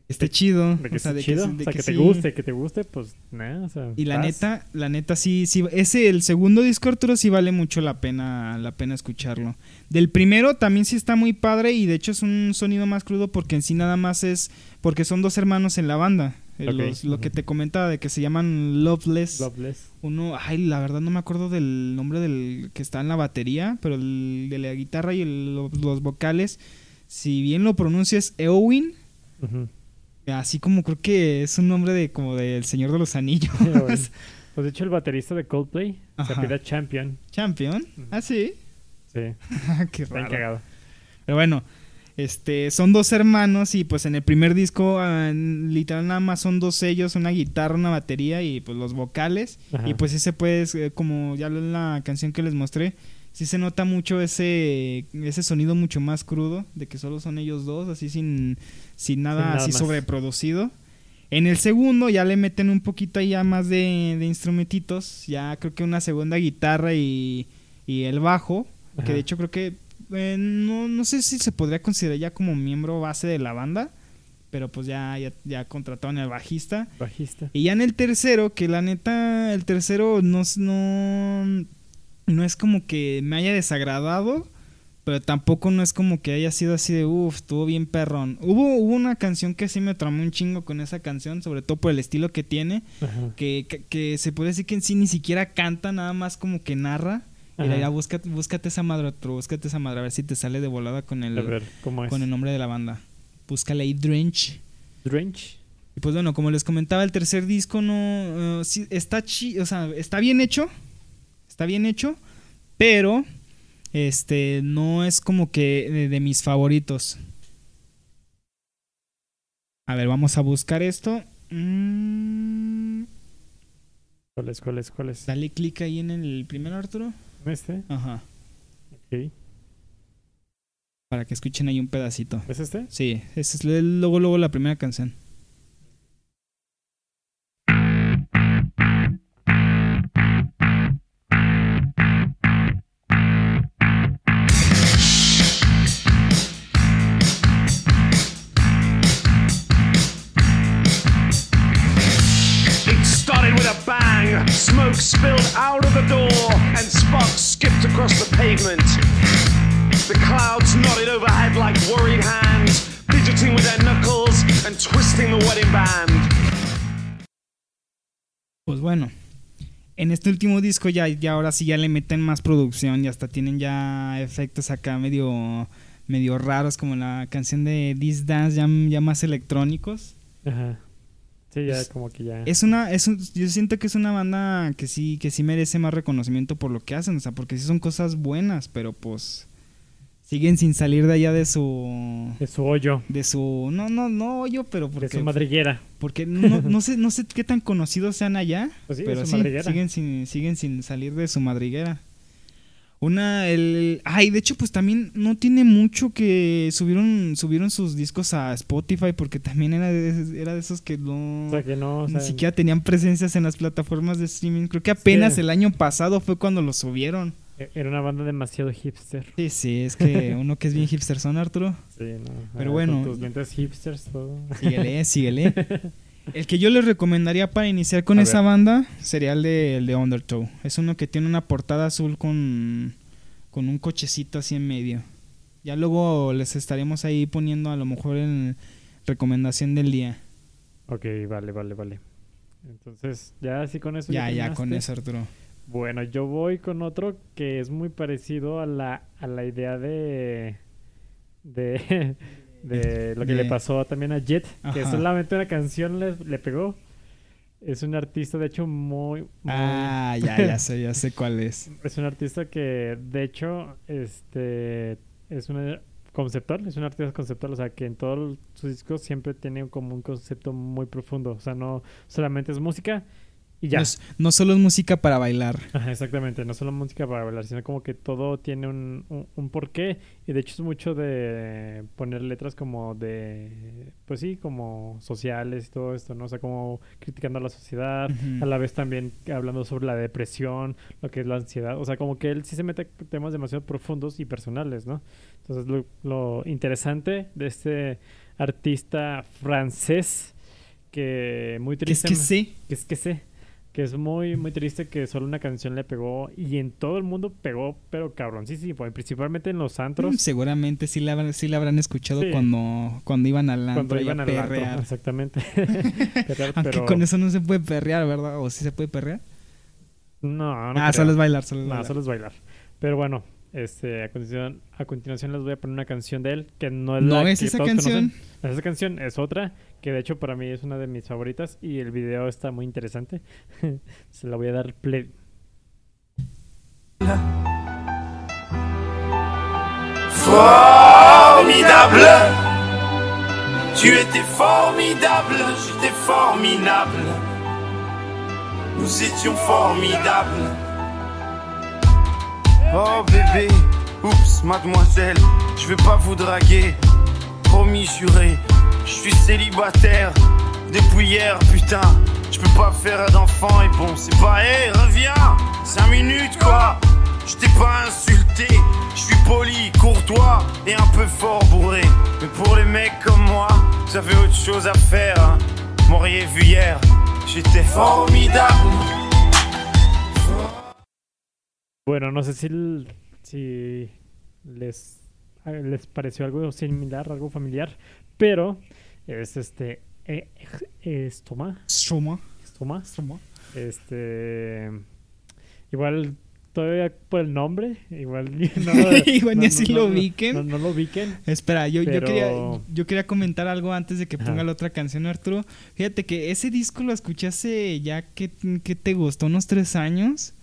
Esté chido. de que o sea, de chido. que, de o sea, que, te sí. guste, que te guste, pues nada. O sea, Y la vas. neta, la neta sí, sí, ese, el segundo disco Arturo sí vale mucho la pena, la pena escucharlo. Del primero también sí está muy padre y de hecho es un sonido más crudo porque en sí nada más es, porque son dos hermanos en la banda. Eh, los- lo que te comentaba de que se llaman Loveless. Loveless. Uno, ay, la verdad no me acuerdo del nombre del que está en la batería, pero el de la guitarra y el- los, los vocales, si bien lo pronuncias Eowyn, Ujú. Así como creo que es un nombre de como del Señor de los Anillos. Bueno, Pues de hecho, el baterista de Coldplay se Ajá. apellida Champion. Champion. Ujú. Ah, sí. Sí, Qué raro. cagado. Pero bueno, este, son dos hermanos y pues en el primer disco ah, literal nada más son dos ellos, una guitarra, una batería y pues los vocales. Ajá. Y pues sí se puede, eh, como ya en la canción que les mostré, sí se nota mucho ese, ese sonido mucho más crudo, de que solo son ellos dos, así sin, sin nada Sin nada así más. sobreproducido. En el segundo ya le meten un poquito ya más de, de instrumentitos, ya creo que una segunda guitarra y, y el bajo, que de hecho creo que eh, no, no sé si se podría considerar ya como miembro base de la banda, pero pues ya, ya, ya contrataron al bajista. Bajista. Y ya en el tercero, que la neta, el tercero no, no es como que me haya desagradado, pero tampoco no es como que haya sido así de, uff, estuvo bien perrón. Hubo, hubo una canción que sí me tramó un chingo con esa canción, sobre todo por el estilo que tiene, que, que, que se puede decir que en sí ni siquiera canta, nada más como que narra. Ajá. ya búscate, búscate esa madre, otro, búscate esa madre, a ver si te sale de volada con el, con el nombre de la banda. Búscale ahí Drench. Drench. Y pues bueno, como les comentaba, el tercer disco no. eh, sí, está chi o sea, está bien hecho. Está bien hecho. Pero Este, no es como que de, de mis favoritos. A ver, vamos a buscar esto. Mm, ¿Cuál es? ¿Cuál es? ¿Cuál es? dale clic ahí en el primero, Arturo. ¿Este? Ajá. Ok. Para que escuchen ahí un pedacito. ¿Es este? Sí, es luego, luego la primera canción. Spilled out of the door, and sparks skipped across the pavement. The clouds nodded overhead like worried hands, fidgeting with their knuckles and twisting the wedding band. Pues bueno, en este último disco ya, ya ahora sí ya le meten más producción y hasta tienen ya efectos acá medio, medio raros como la canción de This Dance ya, ya más electrónicos. Ajá. Sí, ya Es- como que ya. Es una, es un- yo siento que es una banda que sí, que sí merece más reconocimiento por lo que hacen, o sea, porque sí son cosas buenas, pero pues siguen sin salir de allá de su, Es su hoyo. de su, no, no, no yo, pero De porque, su madriguera. porque no, no sé, no sé qué tan conocidos sean allá, Pues sí, de pero sí, siguen sin, siguen sin salir de su madriguera. Una, el, ay, de hecho, pues también no tiene mucho que subieron, subieron sus discos a Spotify porque también era de, era de esos que no, O sea que no. O sea, ni siquiera tenían presencias en las plataformas de streaming. Creo que apenas Sí. el año pasado fue cuando lo subieron. e- Era una banda demasiado hipster. Sí, sí, es que uno que es bien hipster son Arturo. Sí, no. Pero Ah, bueno. Con tus lentes hipsters, todo. Síguele, síguele. El que yo les recomendaría para iniciar con A esa ver. banda sería el de, el de Undertow. Es uno que tiene una portada azul con, con un cochecito así en medio. Ya luego les estaremos ahí poniendo a lo mejor en recomendación del día. Ok, vale, vale, vale. Entonces, ya así con eso. Ya, ya, con terminaste? eso, Arturo. Bueno, yo voy con otro que es muy parecido a la, a la idea de. de. de lo que De- le pasó también a Jet, que solamente una canción le, le pegó. Es un artista, de hecho, muy. muy- Ah, ya, ya sé, ya sé cuál es. Es un artista que, de hecho, este. Es una conceptual, es un artista conceptual, o sea, que en todos sus discos siempre tiene como un concepto muy profundo, o sea, no solamente es música y ya. No, es- no solo es música para bailar. Ajá, exactamente, no solo música para bailar, sino como que todo tiene un, un, un porqué y de hecho es mucho de poner letras como de, pues sí, como sociales y todo esto, ¿no? O sea, como criticando a la sociedad, a la vez también hablando sobre la depresión, lo que es la ansiedad, o sea, como que él sí se mete a temas demasiado profundos y personales, ¿no? Entonces lo, lo interesante de este artista francés que muy Que es triste que sí. que es que sé que es muy muy triste que solo una canción le pegó y en todo el mundo pegó pero cabroncísimo y principalmente en los antros Mm, Seguramente sí la, habrán- sí la habrán escuchado Sí. cuando, cuando iban al antro cuando a antro, perrear. exactamente Perrear, Aunque pero con eso no se puede perrear, ¿verdad? ¿O sí se puede perrear? no, no ah, creo. solo es bailar, solo es No, bailar. solo es bailar pero bueno este a continuación a continuación les voy a poner una canción de él que no es ¿No la es que esa todos canción? conocen. No es esa canción es otra que de hecho para mí es una de mis favoritas y el video está muy interesante se la voy a dar play Formidable. Tu étais formidable, j'étais formidable. Nous étions formidables. Oh bébé, oups, mademoiselle, je vais pas vous draguer. Promis juré, je suis célibataire depuis hier, putain. Je peux pas faire d'enfant et bon, c'est pas, hé, reviens, 5 minutes quoi. Je t'ai pas insulté, je suis poli, courtois et un peu fort bourré. Mais pour les mecs comme moi, vous avez autre chose à faire. Hein. M'auriez vu hier, j'étais formidable. Bueno, no sé si, si les, a- les pareció algo similar, algo familiar, pero es este eh, Estoma, Stroma. Estoma, Stroma. este igual todavía por el nombre, igual no, Igual ni así lo ubiquen. No, no lo ubiquen. Espera, yo, yo, quería, yo quería comentar algo antes de que Ajá. ponga la otra canción, Arturo. Fíjate que ese disco lo escuché hace ya que, que te gustó, unos tres años.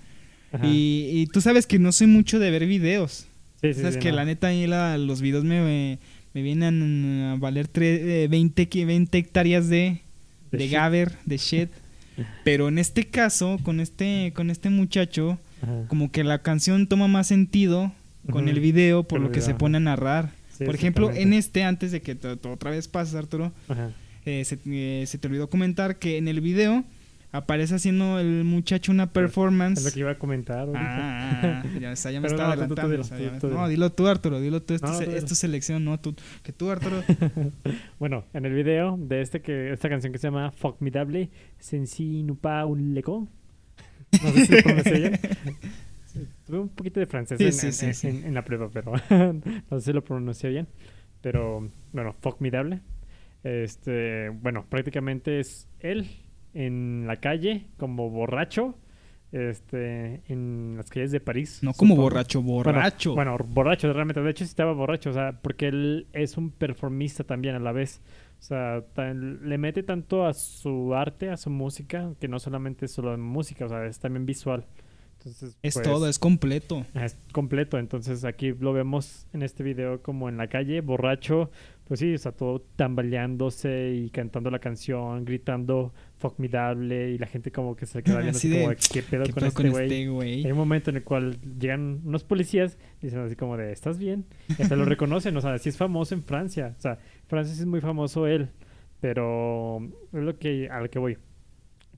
Y, y tú sabes que no soy mucho de ver videos. Sí, sí, Sabes sí, que no. la neta ahí la- los videos me, me vienen a valer tre- eh, 20, que- 20 hectáreas de, De de shit. Gaber, de shit. Pero en este caso, con este, con este muchacho, Ajá. como que la canción toma más sentido con el video por lo que se pone a narrar. Sí, por ejemplo, en este, antes de que otra vez pases, Arturo, eh, se, eh, se te olvidó comentar que en el video aparece haciendo el muchacho una performance. Es lo que iba a comentar. ahorita. Ah, ya, me Pero estaba no, tú- tú adelantando. o sea, ya me- no, dilo tú, Arturo, dilo tú. Esto No, es, tú dilo. es tu selección, no tú. Que tú, Arturo. Bueno, en el video de este que esta canción que se llama Formidable, Sensi Nupa un Leco. No sé si lo pronuncié bien. Tuve un poquito de francés Sí, en, sí, en- sí, en- sí. en la prueba, pero no sé si lo pronuncié bien. Pero bueno, Formidable. Este, bueno, prácticamente es él en la calle como borracho. Este, en las calles de París. No como supongo. borracho, Bueno, borracho. Bueno, borracho, realmente. De hecho, sí estaba borracho, o sea, porque él es un performista también a la vez. O sea, tan- le mete tanto a su arte, a su música, que no solamente es solo música, o sea, es también visual. Entonces, es pues, todo, es completo. es completo. Entonces, aquí lo vemos en este video como en la calle, borracho, pues sí, o sea, todo tambaleándose y cantando la canción, gritando formidable, y la gente como que se queda viendo Así así de, como, ¿qué pedo ¿Qué con pedo este con güey? este güey? Hay un momento en el cual llegan unos policías y dicen así como de, ¿estás bien? Y hasta lo reconocen, o sea, sí es famoso en Francia. O sea, Francia sí es muy famoso él, pero es lo que, a lo que voy.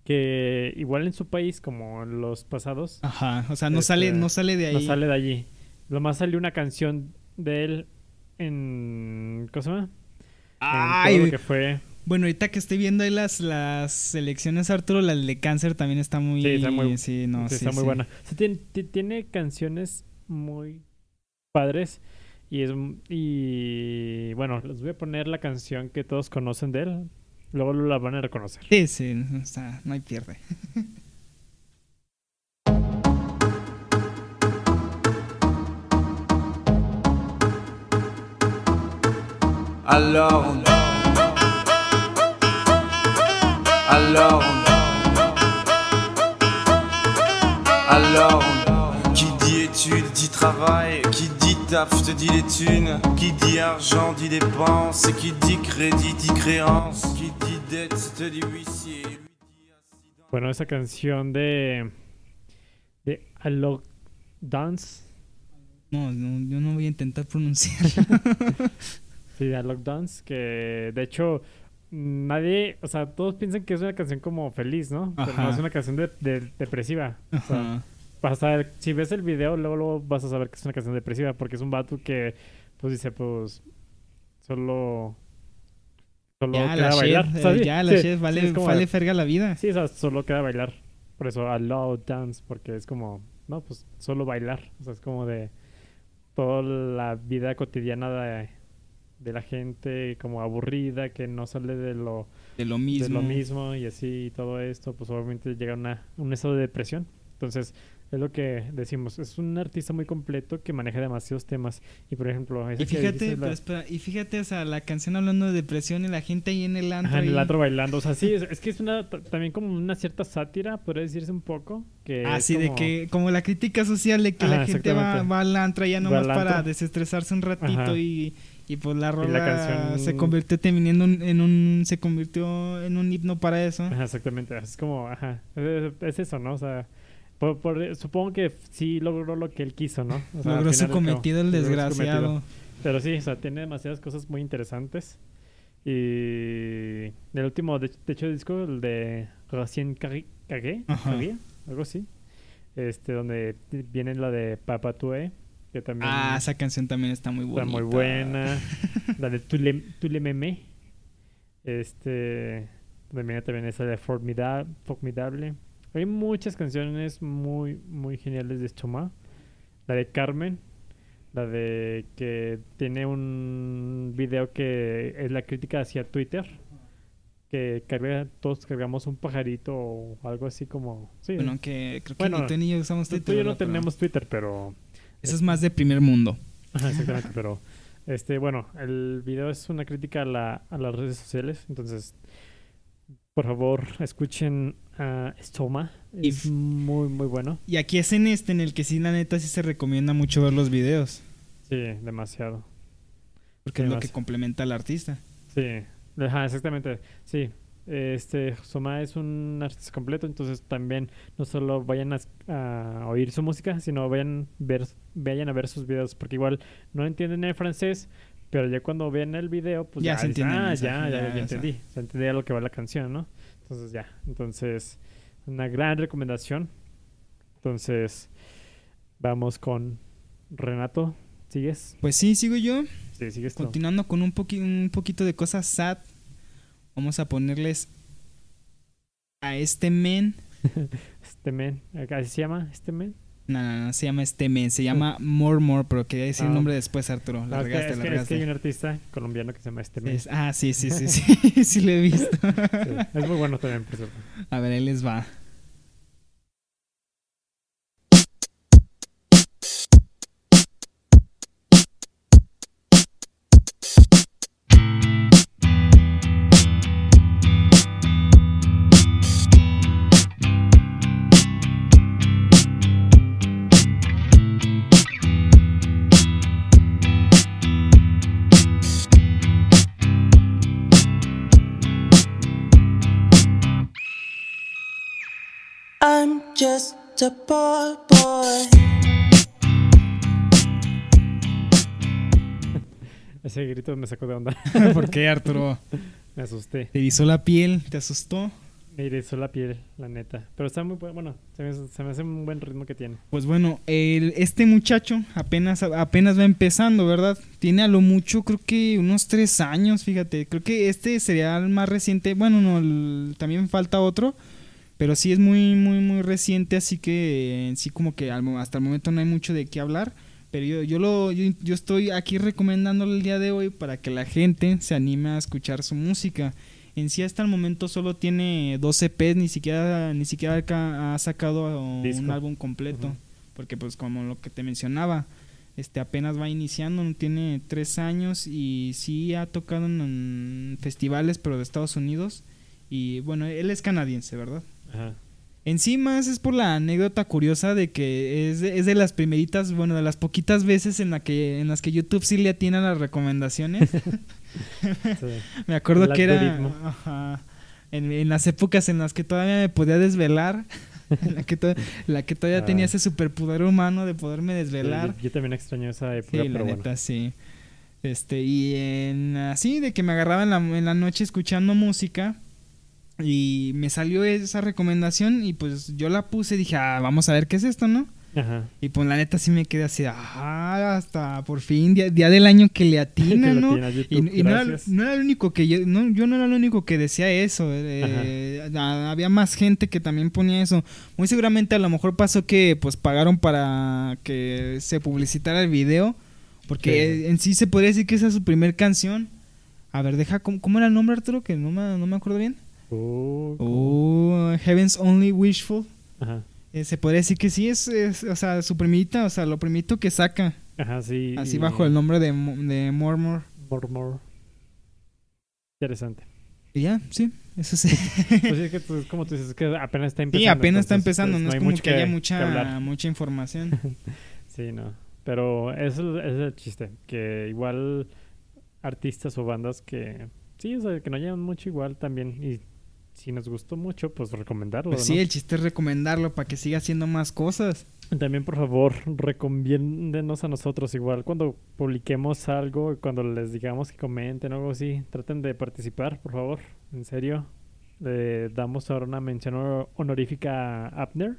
Que igual en su país, como en los pasados, Ajá, o sea, no Este, sale, no sale de ahí. no sale de allí. Lo más salió una canción de él en... ¿Cómo se llama? En Ay, todo lo que fue... bueno, ahorita que estoy viendo ahí las, las selecciones, Arturo, la de cáncer también está muy... Sí, está muy- sí, no, Sí, sí, está muy buena. O sea, tiene, ti- tiene canciones muy padres. Y es y bueno, les voy a poner la canción que todos conocen de él. Luego la van a reconocer. Sí, sí, o sea, no hay pierde. Alors, alors, alors, qui dit études dit travail, qui dit taf te dit les thunes, qui dit argent dit dépense, qui dit crédit dit créance, qui dit dette te dit huissier. Bueno, esa canción de de Alok Dance, No, no, yo no voy a intentar pronunciarla. sí, Alok Dance, que de hecho nadie, o sea, todos piensan que es una canción como feliz, ¿no? Pero no Ajá. es una canción de, de- depresiva. O sea, Ajá. vas a ver, si ves el video, luego, luego vas a saber que es una canción depresiva, porque es un vato que, pues dice, pues, solo, solo Ya, queda la bailar. sea, eh, sí, ya, la sí, sí, vale, es como vale ferga la vida. sí, o sea, solo queda bailar. Por eso, allow dance, porque es como, no, pues, solo bailar. O sea, es como de toda la vida cotidiana de, de la gente, como aburrida, que no sale de lo De lo de mismo. lo mismo y así y todo esto, pues obviamente llega a una, un estado de depresión. Entonces, es lo que decimos, es un artista muy completo que maneja demasiados temas. Y por ejemplo, Y fíjate, la- espera, y fíjate, o sea, la canción hablando de depresión y la gente ahí en el antro. Ajá, en el antro bailando. O sea, sí, es, es que es una también como una cierta sátira, podría decirse un poco. Que Así de como- que, como la crítica social de que Ajá, la gente va, al antro ya nomás para desestresarse un ratito Ajá. y, y pues la rola canción- se convirtió un- en un se convirtió en un himno para eso. Ajá, exactamente. Es como, ajá, es, es eso, ¿no? O sea, por- por- supongo que sí logró lo que él quiso, ¿no? O sea, al Logró su cometido el desgraciado. cometido. Pero sí, o sea, tiene demasiadas cosas muy interesantes. Y el último, de, de hecho, disco, el de Racien Carré, Ajá. algo así. Este, donde viene la de Papa Tue, que también Ah, esa canción también está muy está buena. muy buena. la de Tu le, Tu le Meme. Este, viene también esa de Formidable. Formidable. Hay muchas canciones muy, muy geniales de Choma. La de Carmen. La de que tiene un video que es la crítica hacia Twitter. Que carga, todos cargamos un pajarito o algo así como. Sí, Bueno, que creo que Bueno, ni tú ni yo usamos tú, Twitter. y yo no tenemos Twitter, pero. Eso es más de primer mundo. Ajá, exactamente, pero este, bueno, el video es una crítica a, la, a las redes sociales, entonces por favor escuchen a Stoma, Y es muy muy bueno. Y aquí es en este en el que sí, la neta, sí se recomienda mucho ver los videos. Sí, demasiado. Porque es lo que complementa al artista. Sí, ajá, exactamente. Sí, este Soma es un artista completo, entonces también no solo vayan a, a oír su música, sino vayan ver, vayan a ver sus videos, porque igual no entienden el francés, pero ya cuando ven el video, pues Ya ya, se entiende ah, ya, ya, ya, ya o sea. entendí, se entendía lo que va la canción, ¿no? Entonces ya, entonces una gran recomendación. Entonces vamos con Renato, ¿sigues? Pues sí, sigo yo. Sí, sigues. Continuando con un, poqui- un poquito de cosas sad. Vamos a ponerles a este men. Este men, ¿así se llama? Este men. No, no, no, se llama este men. Se llama More More, pero quería decir el Ah. nombre después, Arturo. La Ah, es, que, regaste, es que- hay un artista colombiano que se llama este men. Ah, sí, sí, sí, sí. sí lo he visto. Sí, Es muy bueno también, por. A ver, ahí les va. Boy. Ese grito me sacó de onda. ¿Por qué, Arturo? me asusté. ¿Te erizó la piel? ¿Te asustó? Me irizó la piel, la neta. Pero está muy bueno. Bueno, se me, se me hace un buen ritmo que tiene. Pues bueno, el- este muchacho apenas, apenas va empezando, ¿verdad? Tiene a lo mucho, creo que unos tres años, fíjate. Creo que este sería el más reciente. Bueno, no, el- también falta otro. Pero sí es muy, muy, muy reciente, así que en sí como que hasta el momento no hay mucho de qué hablar. Pero yo, yo, lo, yo, yo estoy aquí recomendándolo el día de hoy para que la gente se anime a escuchar su música. En sí hasta el momento solo tiene 12 EPs, ni siquiera, ni siquiera ha ha sacado un álbum completo. Porque pues como lo que te mencionaba, este apenas va iniciando, no tiene tres años y sí ha tocado en, en festivales, pero de Estados Unidos. Y bueno, él es canadiense, ¿verdad? Ajá. En sí más es por la anécdota curiosa de que es de, es de las primeritas, bueno, de las poquitas veces en, la que, en las que YouTube sí le atiene a las recomendaciones. Sí. Me acuerdo El que era ajá, en, en las épocas en las que todavía me podía desvelar, en la que, to- la que todavía Ah. tenía ese superpoder humano de poderme desvelar. Yo, yo también extraño esa época, Sí, la bueno. sí. Este, y en así de que me agarraba en la, en la noche escuchando música y me salió esa recomendación y pues yo la puse y dije, ah, vamos a ver qué es esto, ¿no? Ajá. Y pues la neta sí me quedé así, ah, hasta por fin, día, día del año que le atina, Que ¿no? atina a YouTube, Y, y no, era, no era el único que yo, no, yo no era el único que decía eso. eh, había más gente que también ponía eso. Muy seguramente a lo mejor pasó que pues pagaron para que se publicitara el video. Porque Sí. en sí se podría decir que esa es su primer canción. A ver, deja, ¿cómo, cómo era el nombre, Arturo? Que no me, no me acuerdo bien. Uh, Oh, Heaven's Only Wishful. Ajá. Eh, se podría decir que sí es, es, o sea, su primita, o sea, lo primito que saca. Ajá, sí. Así y- bajo el nombre de, de Mormor. More. Interesante. Y ya, sí, eso sí. Pues es que pues, como tú dices, es que apenas está empezando. Sí, apenas está empezando, pues, no es como mucho que haya que mucha, mucha información. Sí, no. Pero eso es el chiste. Que igual artistas o bandas que... Sí, o sea, que no llevan mucho igual también. Y si nos gustó mucho, pues recomendarlo, Pues ¿no? sí, el chiste es recomendarlo para que siga haciendo más cosas. También, por favor, recomiéndenos a nosotros igual cuando publiquemos algo, cuando les digamos que comenten o algo así, traten de participar, por favor. En serio. Le damos ahora una mención honor- honorífica a Abner.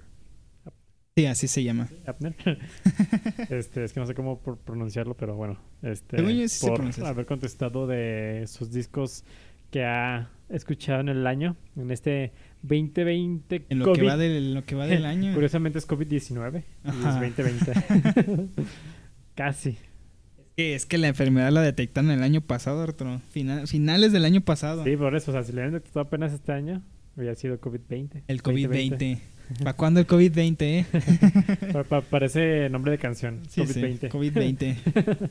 Sí, así se llama. Abner. este, es que no sé cómo pronunciarlo, pero bueno. Este, por haber contestado de sus discos que ha escuchado en el año, en este 2020 En lo COVID. que va del, lo que va del año. Curiosamente es COVID-19 y es 2020. Casi. Que Es que la enfermedad la detectaron el año pasado, Arturo. Final- finales del año pasado. Sí, por eso. O sea, si le hubieran detectado apenas este año, hubiera sido COVID-20. El 2020. COVID-20. ¿Para cuándo el COVID-20, eh? Pa- pa- parece nombre de canción. Sí, sí, COVID-20. COVID-20.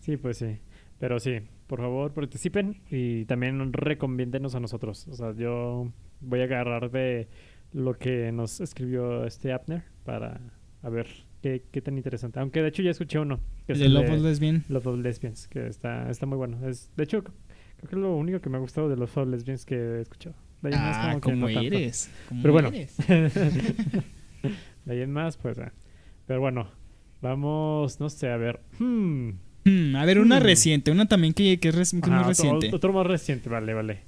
Sí, pues sí. Pero sí, por favor, participen y también recomiéndenos a nosotros. O sea, yo voy a agarrar de lo que nos escribió este Abner para a ver qué, qué tan interesante. Aunque de hecho ya escuché uno. Que De Love of Lesbian. Love of Lesbians, que está, está muy bueno. Es, de hecho, creo que es lo único que me ha gustado de Love of Lesbians que he escuchado. De ahí en más Ah, como que no eres. como Pero bueno. eres. de ahí en más, pues. ah. Pero bueno, vamos, no sé, a ver. Hmm. Hmm, a ver, una Hmm. reciente, una también que, que es, res- que Ajá, muy otro- reciente. Otro, más reciente, vale, vale.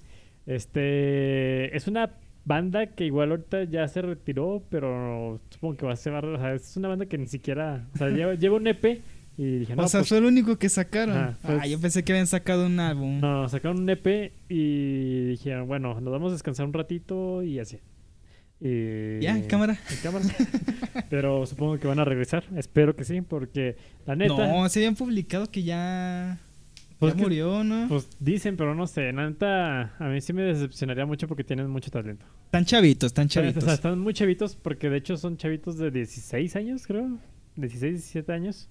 Este es una banda que igual ahorita ya se retiró, pero supongo que va a ser, o sea, es una banda que ni siquiera, o sea, lleva, lleva un EP y dije, no, o sea, pues, fue el único que sacaron. Ajá, pues- ah, yo pensé que habían sacado un álbum. no, sacaron un EP y dijeron, bueno, nos vamos a descansar un ratito y así. Y, Ya, cámara. en cámara. pero supongo que van a regresar, espero que sí, porque la neta, No, se habían publicado que ya, Pues ya que- murió, ¿no? pues dicen, pero no sé, la neta, a mí sí me decepcionaría mucho porque tienen mucho talento. Están chavitos, están O sea, chavitos. están muy chavitos porque de hecho son chavitos de 16 años, creo. 16, 17 años.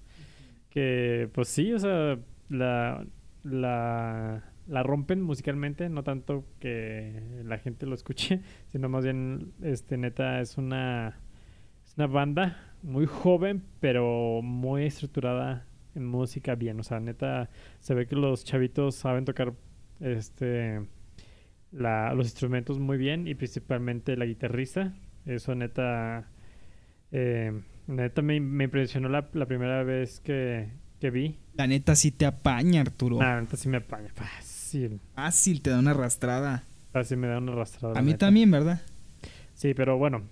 Que pues sí, o sea, la, la, la rompen musicalmente, no tanto que la gente lo escuche, sino más bien, este, neta, es una, es una banda muy joven, pero muy estructurada en música bien. O sea, neta, se ve que los chavitos saben tocar este la- los instrumentos muy bien y principalmente la guitarrista. Eso neta, eh, neta me, me impresionó la, la primera vez que, que vi. La neta sí te apaña, Arturo. Nah, neta sí me apaña. Fácil. Fácil, te da una arrastrada. Fácil me da una arrastrada. A mí neta. también, ¿verdad? Sí, pero bueno,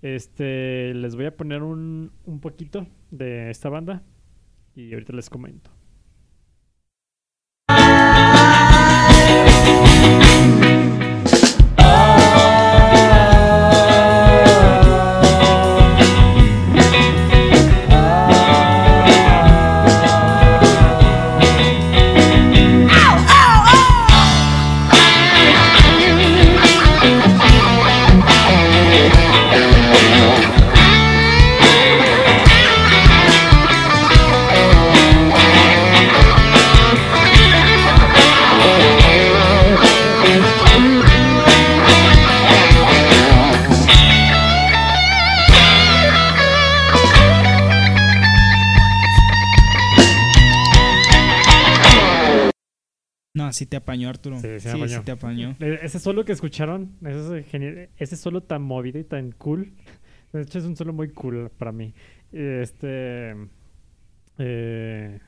este, les voy a poner un, un poquito de esta banda y ahorita les comento. Sí te apañó, Arturo. Sí, sí sí, apañó. sí te apañó. E- Ese solo que escucharon, ese, es genial- ese solo tan movido y tan cool. De hecho, es un solo muy cool para mí. Este. eh,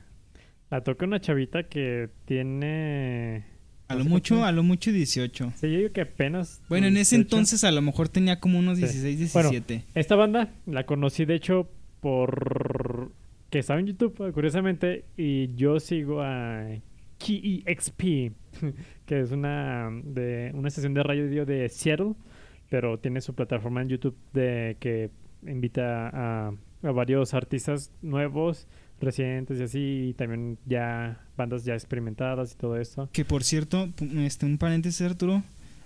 la toca una chavita que tiene. A lo mucho, a lo mucho 18. Sí, yo digo que apenas. Bueno, en ese 18. entonces a lo mejor tenía como unos Sí. 16, Bueno, 17. Esta banda la conocí, de hecho, por. que estaba en YouTube, curiosamente, y yo sigo a KEXP, que es una, de, una estación de radio de Seattle, pero tiene su plataforma en YouTube de que invita a, a varios artistas nuevos, recientes y así, y también ya bandas ya experimentadas y todo esto. Que por cierto, este, un paréntesis, Arturo.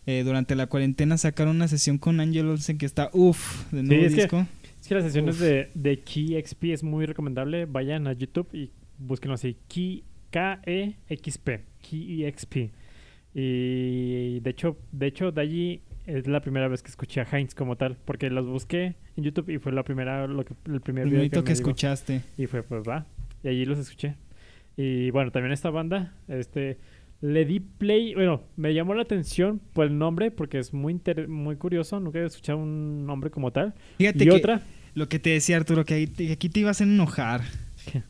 eh, durante la cuarentena sacaron una sesión con Angel Olsen que está uff, de nuevo es que- disco. Es que las sesiones Uf. de, de KeyXP es muy recomendable. Vayan a YouTube y búsquenlo así. Key, K-E-X-P. KEXP. Y de hecho, de hecho, de allí es la primera vez que escuché a Heinz como tal. Porque los busqué en YouTube y fue la primera, lo que, el primer El video que escuchaste. Y fue, pues va. Y allí los escuché. Y bueno, también esta banda, este, le di play. Bueno, me llamó la atención por el nombre, porque es muy, inter- muy curioso. Nunca había escuchado un nombre como tal. Fíjate y que otra, lo que te decía Arturo, que aquí te ibas a enojar.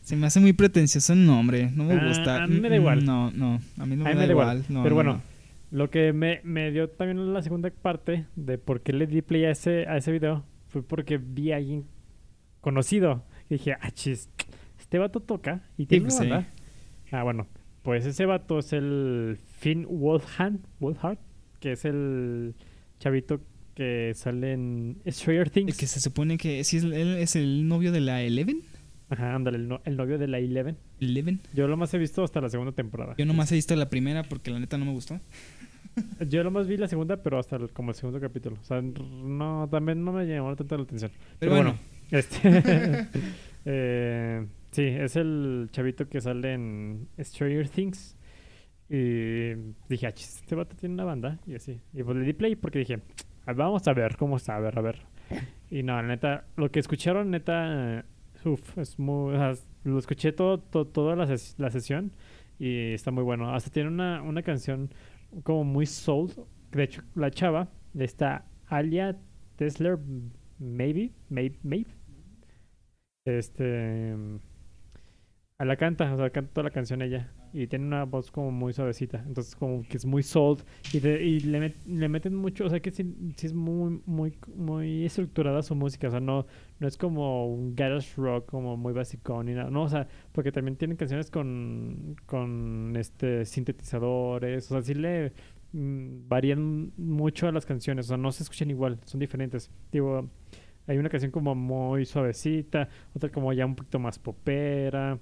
Se me hace muy pretencioso el nombre, no me Ah, gusta. a mí me da igual. No, no, a mí no A me, mí da me da igual. igual. no, Pero no, bueno, no. Lo que me, me dio también la segunda parte de por qué le di play a ese, a ese video fue porque vi a alguien conocido. Y dije, ah, chis, este vato toca y tiene pues, una sí. Ah, bueno, pues ese vato es el Finn Wolfhard, Wolfhard que es el chavito que sale en Stranger Things. Que se supone que sí es, él es el novio de la Eleven. Ajá, ándale, el, no- el novio de la Eleven. Eleven. Yo lo más he visto hasta la segunda temporada. Yo nomás he visto la primera porque la neta no me gustó. Yo lo más vi la segunda, pero hasta el- como el segundo capítulo. O sea, no, también no me llamó tanto la atención. Pero, Pero, bueno, bueno, este. eh, sí, es el chavito que sale en Stranger Things. Y dije, ah, este vato tiene una banda. Y así. Y pues le di play porque dije, "Ah, vamos a ver cómo está, a ver, a ver. Y no, la neta, lo que escucharon, neta, uf, es muy, o sea, lo escuché todo, to- toda la, la sesión y está muy bueno. Hasta tiene una, una canción como muy soul. De hecho, la chava, está Alia Tesler, maybe, maybe, maybe. Este, a la canta, o sea, canta toda la canción ella. Y tiene una voz como muy suavecita. Entonces, como que es muy soul. Y, de- y le, met- le meten mucho, o sea, que sí, sí es muy, muy, muy estructurada su música. O sea, no, no es como un garage rock, como muy básico ni nada. No, o sea, porque también tienen canciones con, con este, sintetizadores. O sea, sí le mm, varían mucho a las canciones. O sea, no se escuchan igual, son diferentes. Digo, hay una canción como muy suavecita, otra como ya un poquito más popera,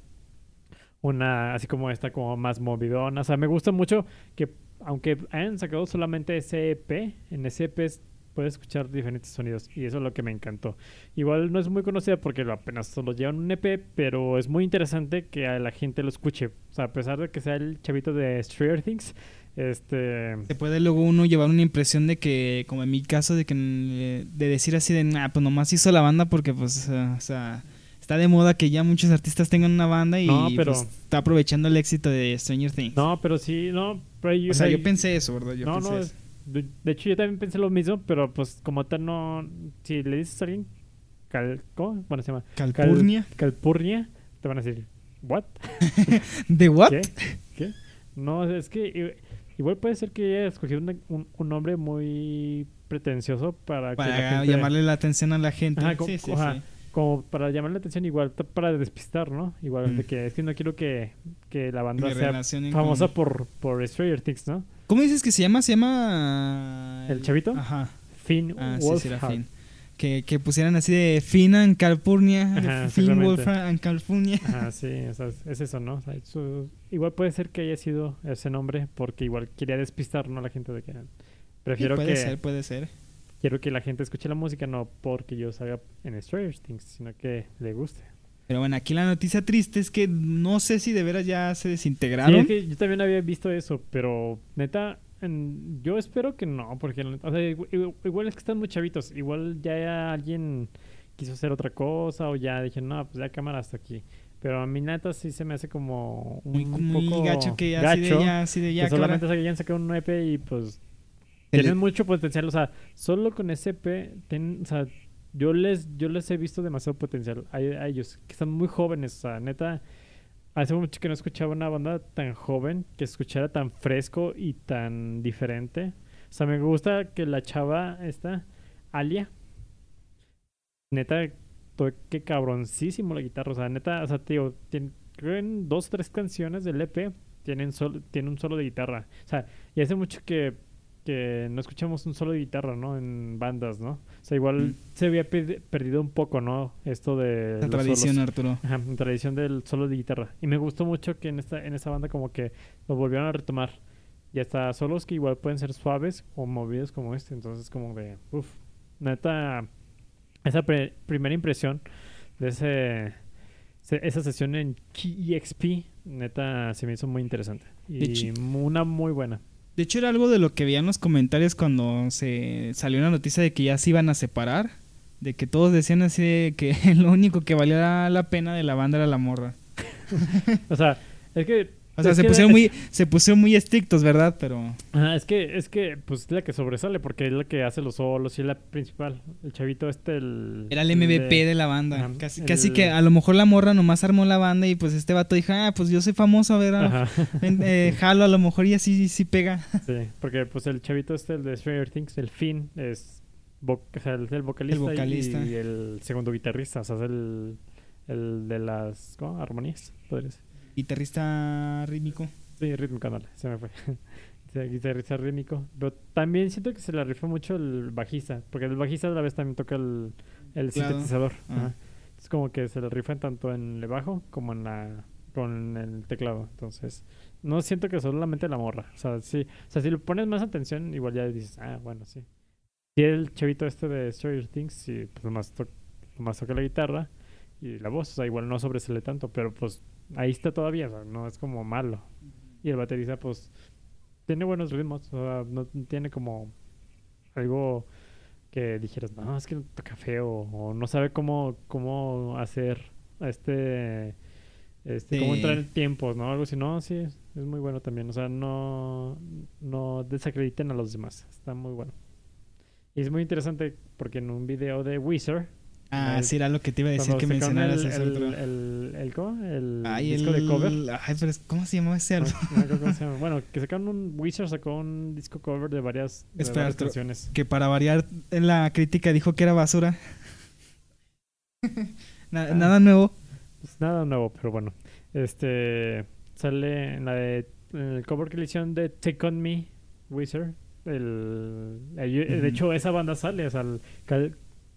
una así como esta como más movidona. O sea, me gusta mucho que aunque hayan sacado solamente ese EP, en ese EP es- puedes escuchar diferentes sonidos y eso es lo que me encantó. Igual no es muy conocida porque apenas solo llevan un EP, pero es muy interesante que a la gente lo escuche. O sea, a pesar de que sea el chavito de Stranger Things, este... Se puede luego uno llevar una impresión de que, como en mi caso, de que eh, de decir así de, nah, pues nomás hizo la banda porque, pues, o sea, está de moda que ya muchos artistas tengan una banda y No, pero- pues, está aprovechando el éxito de Stranger Things. No, pero sí, no, pero o sea, yo pensé eso, ¿verdad? Yo no, pensé no, eso. De, de hecho yo también pensé lo mismo, pero pues como tal no, si le dices a alguien, cal, ¿cómo? Bueno, se llama Calpurnia. Calpurnia, te van a decir, ¿what? ¿De what? ¿Qué? ¿Qué? No, es que igual puede ser que haya escogido una- un, un nombre muy pretencioso para, que la Para gente... llamarle la atención a la gente. Ajá, co- sí, sí, ajá, sí. Como para llamarle la atención, igual para despistar, ¿no? Igual Mm. de que es que no quiero que, que la banda sea famosa con- por, por Stranger Things, ¿no? ¿Cómo dices que se llama? Se llama... ¿El chavito? Ajá. Finn Ah, sí. Finn. Que, que pusieran así de Finn and Calpurnia, Ajá, Finn. Wolfram and Calpurnia. Ajá, sí, o sea, es, es eso, ¿no? O sea, eso- igual puede ser que haya sido ese nombre porque igual quería despistar, ¿no? A la gente de que Sí, prefiero puede que ser, puede ser. quiero que la gente escuche la música no porque yo salga en Stranger Things, sino que le guste. Pero bueno, aquí la noticia triste es que no sé si de veras ya se Sí, desintegraron. es que yo también había visto eso, pero neta, en- yo espero que no, porque o sea, igual, es que están muy chavitos, igual ya alguien quiso hacer otra cosa o ya dije, no, pues ya cámara hasta aquí. Pero a mí neta sí se me hace como un muy, muy poco gacho que así de gacho, ya, así de que ya, solamente cámara. se hayan sacado un EP y pues tienen mucho potencial, o sea, solo con ese EP, ten- o sea, yo les, yo les he visto demasiado potencial a, ellos, que están muy jóvenes, o sea, neta, hace mucho que no escuchaba una banda tan joven, que escuchara tan fresco y tan diferente. O sea, me gusta que la chava esta, Alia, neta, toque cabroncísimo la guitarra, o sea, neta, o sea, tío, tiene, creo dos tres canciones del EP tienen solo, tiene un solo de guitarra. O sea, y hace mucho que, que no escuchamos un solo de guitarra, ¿no? En bandas, ¿no? O sea, igual Mm. se había pe- perdido un poco, ¿no? Esto de La tradición, solos. Arturo. Ajá, la tradición del solo de guitarra. Y me gustó mucho que en esta, en esa banda como que lo volvieron a retomar. Y hasta solos que igual pueden ser suaves o movidos como este. Entonces como de, uff, neta, esa pre- primera impresión de ese, se- esa sesión en KEXP, neta, se me hizo muy interesante. Y una muy buena. De hecho, era algo de lo que veía en los comentarios cuando se salió una noticia de que ya se iban a separar. De que todos decían así que lo único que valía la pena de la banda era la morra. O sea, es que... O sea, es se pusieron, muy, se pusieron muy estrictos, ¿verdad? Pero Ajá, es que, es que, pues es la que sobresale porque es la que hace los solos y es la principal. El chavito este, el... era el MVP de- de la banda. Casi, el- casi que a lo mejor la morra nomás armó la banda y pues este vato dijo, ah, pues yo soy famoso, a ver, ah, Ajá. ven, eh, jalo a lo mejor y así sí pega. Sí, porque pues el chavito este, el de Stranger Things, el Finn, es, vo- o sea, es el vocalista, y- vocalista. Y, el segundo guitarrista, o sea, es el, el de las ¿cómo? armonías, podría ser. Guitarrista rítmico. Sí, ritmo canal, se me fue. Guitarrista rítmico. Pero también siento que se le rifa mucho el bajista, porque el bajista a la vez también toca el, el Claro. sintetizador. Ah. Ajá. Es como que se le rifan tanto en el bajo como en la con el teclado. Entonces, no siento que solamente la morra. O sea, sí, o sea, si le pones más atención, igual ya dices, ah, bueno, sí. Y el chavito este de Stranger Things, sí, pues nomás, to- nomás toca la guitarra y la voz, o sea, igual no sobresale tanto, pero pues ahí está todavía, o sea, no es como malo. Y el baterista, pues, tiene buenos ritmos, o sea, no tiene como algo que dijeras, no, es que toca feo, o no sabe cómo, cómo hacer este, este, cómo entrar en tiempos, ¿no? Algo así. No, sí, es, muy bueno también. O sea, no, no desacrediten a los demás. Está muy bueno. Y es muy interesante porque en un video de Weezer, Ah, El- sí, era lo que te iba a decir que mencionaras el, el, otro. el, el, ¿cómo? El Ay, disco de cover. Ay, pero es- ¿cómo se llamaba ese álbum? no me acuerdo cómo se llama. Bueno, que sacaron un Weezer sacó un disco cover de varias, de Espera, varias Arturo. canciones. Que para variar en la crítica dijo que era basura. Ah. Nada nuevo. Pues nada nuevo, pero bueno. Este sale en la de en el cover que le hicieron de Take On Me, Wizard. El. De hecho, esa banda sale, o sea, el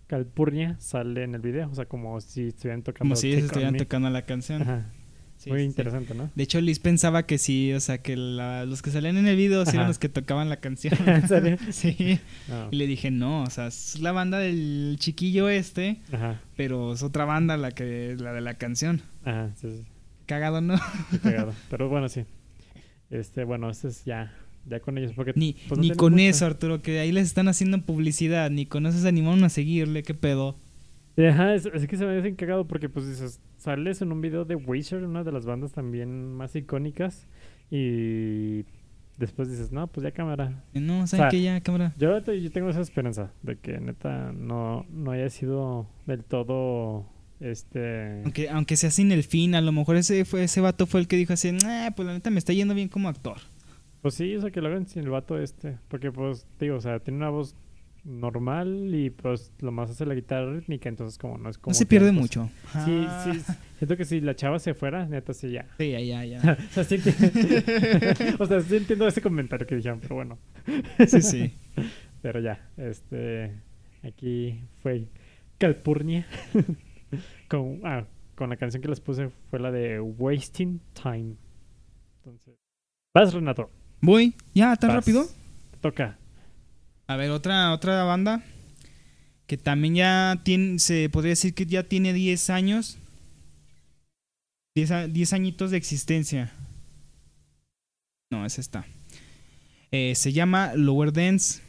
Calpurnia sale en el video, o sea, como si estuvieran tocando Como si estuvieran tocando la canción. Ajá, Sí, Muy sí. interesante, ¿no? De hecho, Liz pensaba que sí, o sea, que la- los que salían en el video sí eran los que tocaban la canción. Sí. No. Y le dije, no, o sea, es la banda del chiquillo este, Ajá, pero es otra banda la que la de la canción. ajá, sí, sí, Cagado, ¿no? cagado. Pero bueno, sí. Este, bueno, este es ya, ya con ellos, porque Ni, pues, ni con eso, Arturo, que ahí les están haciendo publicidad, ni con eso se animaron a seguirle, qué pedo. Ajá, es, es que se me hace cagado porque pues dices, sales en un video de Weezer, una de las bandas también más icónicas, y después dices, no, pues ya cámara. No, ¿saben O sea, qué ya, cámara? Yo, yo tengo esa esperanza de que neta no, no haya sido del todo, este... Aunque, aunque sea sin el fin, a lo mejor ese fue ese vato fue el que dijo así, nah, pues la neta me está yendo bien como actor. Pues sí, o sea, que lo hagan sin el vato este, porque pues, digo, o sea, tiene una voz normal y pues lo más hace la guitarra rítmica, entonces como no es como... no se pierde pues, mucho. Sí, Ah. sí, siento que si la chava se fuera, neta sí ya. Sí, ya, ya, ya. o, sea, sí o sea, sí entiendo ese comentario que dijeron, pero bueno. Sí, sí. Pero ya, este. Aquí fue Calpurnia. con, ah, con la canción que les puse fue la de Wasting Time. Entonces. Vas, Renato. Voy, ya, tan vas. rápido. Toca. A ver, otra, otra banda que también ya tiene, se podría decir que ya tiene 10 años. 10, a- 10 añitos de existencia. No, es esta. Eh, se llama Lower Dance.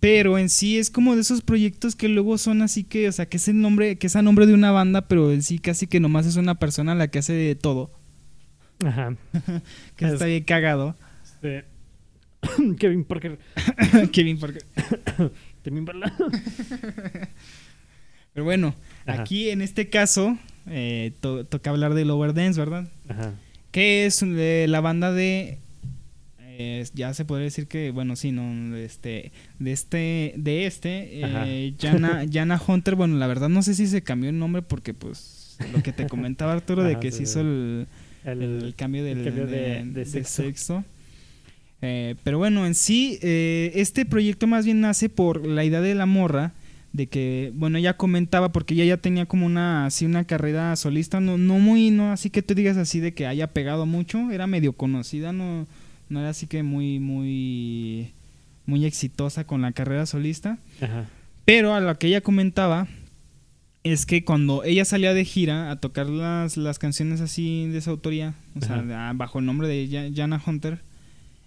Pero en sí es como de esos proyectos que luego son así que, o sea, que es el nombre, que es el nombre de una banda, pero en sí casi que nomás es una persona la que hace de todo. Ajá. Que Es- está bien cagado. Este, Kevin Parker. Kevin Parker. Kevin. Pero bueno, Ajá. aquí en este caso eh, to- toca hablar de Lower Dance, ¿verdad? Ajá. Que es eh, la banda de eh, ya se podría decir que bueno sí no este de este de este eh, Jana, Jana Hunter bueno la verdad no sé si se cambió el nombre porque pues lo que te comentaba Arturo de Ajá, que sí, se hizo el, El, el cambio del cambio de- de, de de sexo. Eh, pero bueno, en sí, eh, este proyecto más bien nace por la idea de la morra, de que, bueno, ella comentaba, porque ella ya tenía como una, así una carrera solista, no, no muy, no así que tú digas así de que haya pegado mucho, era medio conocida, no, no era así que muy, muy, muy exitosa con la carrera solista. Ajá. Pero a lo que ella comentaba es que cuando ella salía de gira a tocar las, las canciones así de su autoría, o sea, Ajá. ah, bajo el nombre de Ja- Jana Hunter,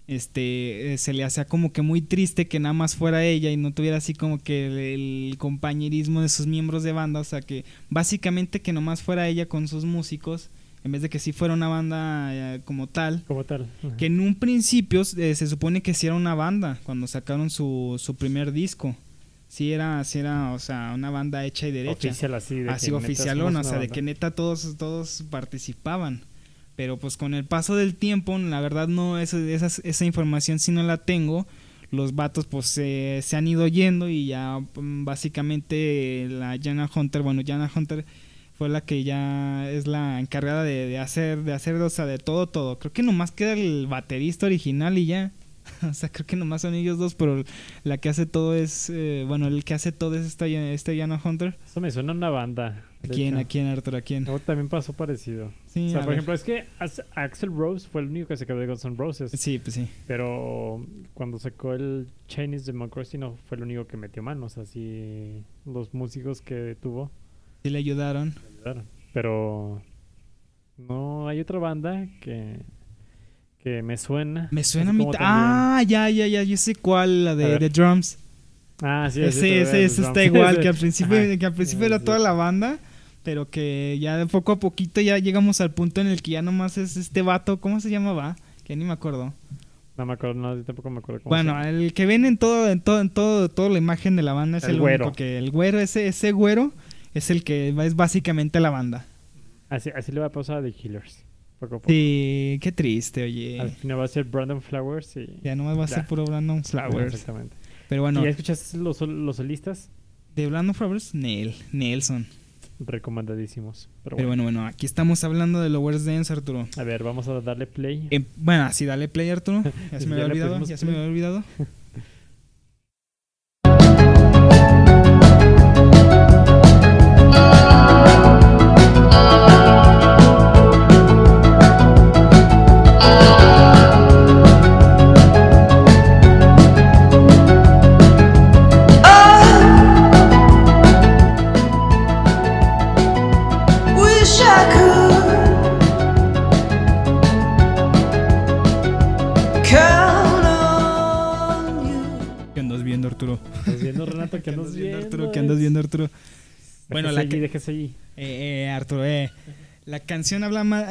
este eh, se le hacía como que muy triste que nada más fuera ella y no tuviera así como que el, el compañerismo de sus miembros de banda, o sea que básicamente que nomás fuera ella con sus músicos, en vez de que sí fuera una banda eh, como tal. Como tal. Ajá. Que en un principio eh, se supone que sí era una banda cuando sacaron su, su primer disco. Sí era, sí era, o sea, una banda hecha y derecha. Oficial así. De Así oficialona, o sea, de que neta todos, todos participaban. Pero pues con el paso del tiempo, la verdad no, eso, esa, esa información sí no la tengo. Los vatos pues se- se han ido yendo y ya mm, básicamente la Jana Hunter, bueno, Jana Hunter fue la que ya es la encargada de, de hacer, de hacer, o sea, de todo, todo. Creo que nomás queda el baterista original y ya. O sea, creo que nomás son ellos dos, pero la que hace todo es, eh, bueno, el que hace todo es esta, esta Jana Hunter. Eso me suena a una banda. ¿A quién, hecho. a quién, Arthur, a quién? Luego también pasó parecido. Sí, o sea, por ver. ejemplo, es que Axel Rose fue el único que se quedó de Guns N' Roses. Sí, pues sí. Pero cuando sacó el Chinese Democracy no fue el único que metió manos. Así los músicos que tuvo Sí le ayudaron. ayudaron. Pero no hay otra banda que, que me suena. Me suena a también- Ah, ya, ya, ya. Yo sé cuál, la de, de Drums. Ah, sí, sí, ese, te ese, está igual, que al principio, Ajá. que al principio Sí, era sí. toda la banda. pero que ya de poco a poquito ya llegamos al punto en el que ya nomás es este vato, ¿cómo se llamaba? Que ni me acuerdo. No me acuerdo, no, tampoco me acuerdo cómo Bueno, se el que ven en todo, en todo, en todo, toda la imagen de la banda es El el, güero. único que el güero, ese, ese güero es el que es básicamente la banda. Así, así le va a pasar a The Killers. Poco a poco. Sí, qué triste, oye. Al final va a ser Brandon Flowers y... Ya nomás va a ser puro Brandon Flowers. Exactamente. Pero bueno, ¿Y ya escuchaste los, los solistas? de Brandon Flowers, Neil, Nelson. Recomendadísimos. Pero, Pero bueno. bueno, bueno, aquí estamos hablando de Lower's Dance, Arturo. A ver, vamos a darle play. Eh, bueno, así dale play, Arturo. Ya se me había olvidado, ya se me había olvidado. ¿Qué andas viendo? Arturo? ¿Qué andas viendo, Arturo? Bueno, la allí, déjese. Eh, eh, Arturo, eh. La canción habla más,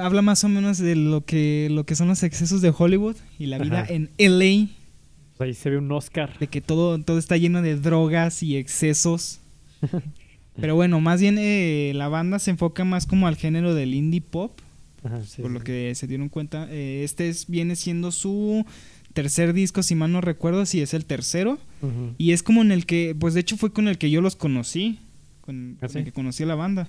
habla más o menos de lo que, lo que son los excesos de Hollywood y la vida Ajá. en LA, Pues ahí se ve un Oscar. de que todo, todo está lleno de drogas y excesos. Pero bueno, más bien eh, la banda se enfoca más como al género del indie pop, Ajá, sí, por sí. lo que se dieron cuenta. Eh, este es, viene siendo su tercer disco, si mal no recuerdo, si es el tercero. Y es como en el que, pues de hecho fue con el que yo los conocí, con, ¿Ah, con el que conocí a la banda.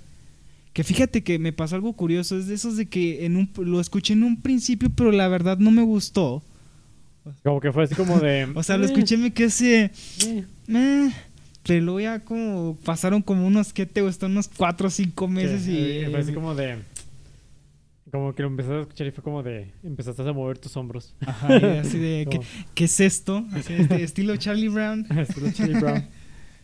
Que fíjate que me pasó algo curioso, es de esos de que en un, lo escuché en un principio, pero la verdad no me gustó. Como que fue así como de... O sea, lo eh, escuché me quedé así, de, eh. Pero luego ya como pasaron como unos, ¿qué te gustó? Unos cuatro o cinco meses Sí, y... eh, Fue así como de... Como que lo empezaste a escuchar y fue como de... Empezaste a mover tus hombros. Ajá, y así de, ¿qué, es esto? Así, este, estilo Charlie Brown. Estilo Charlie Brown.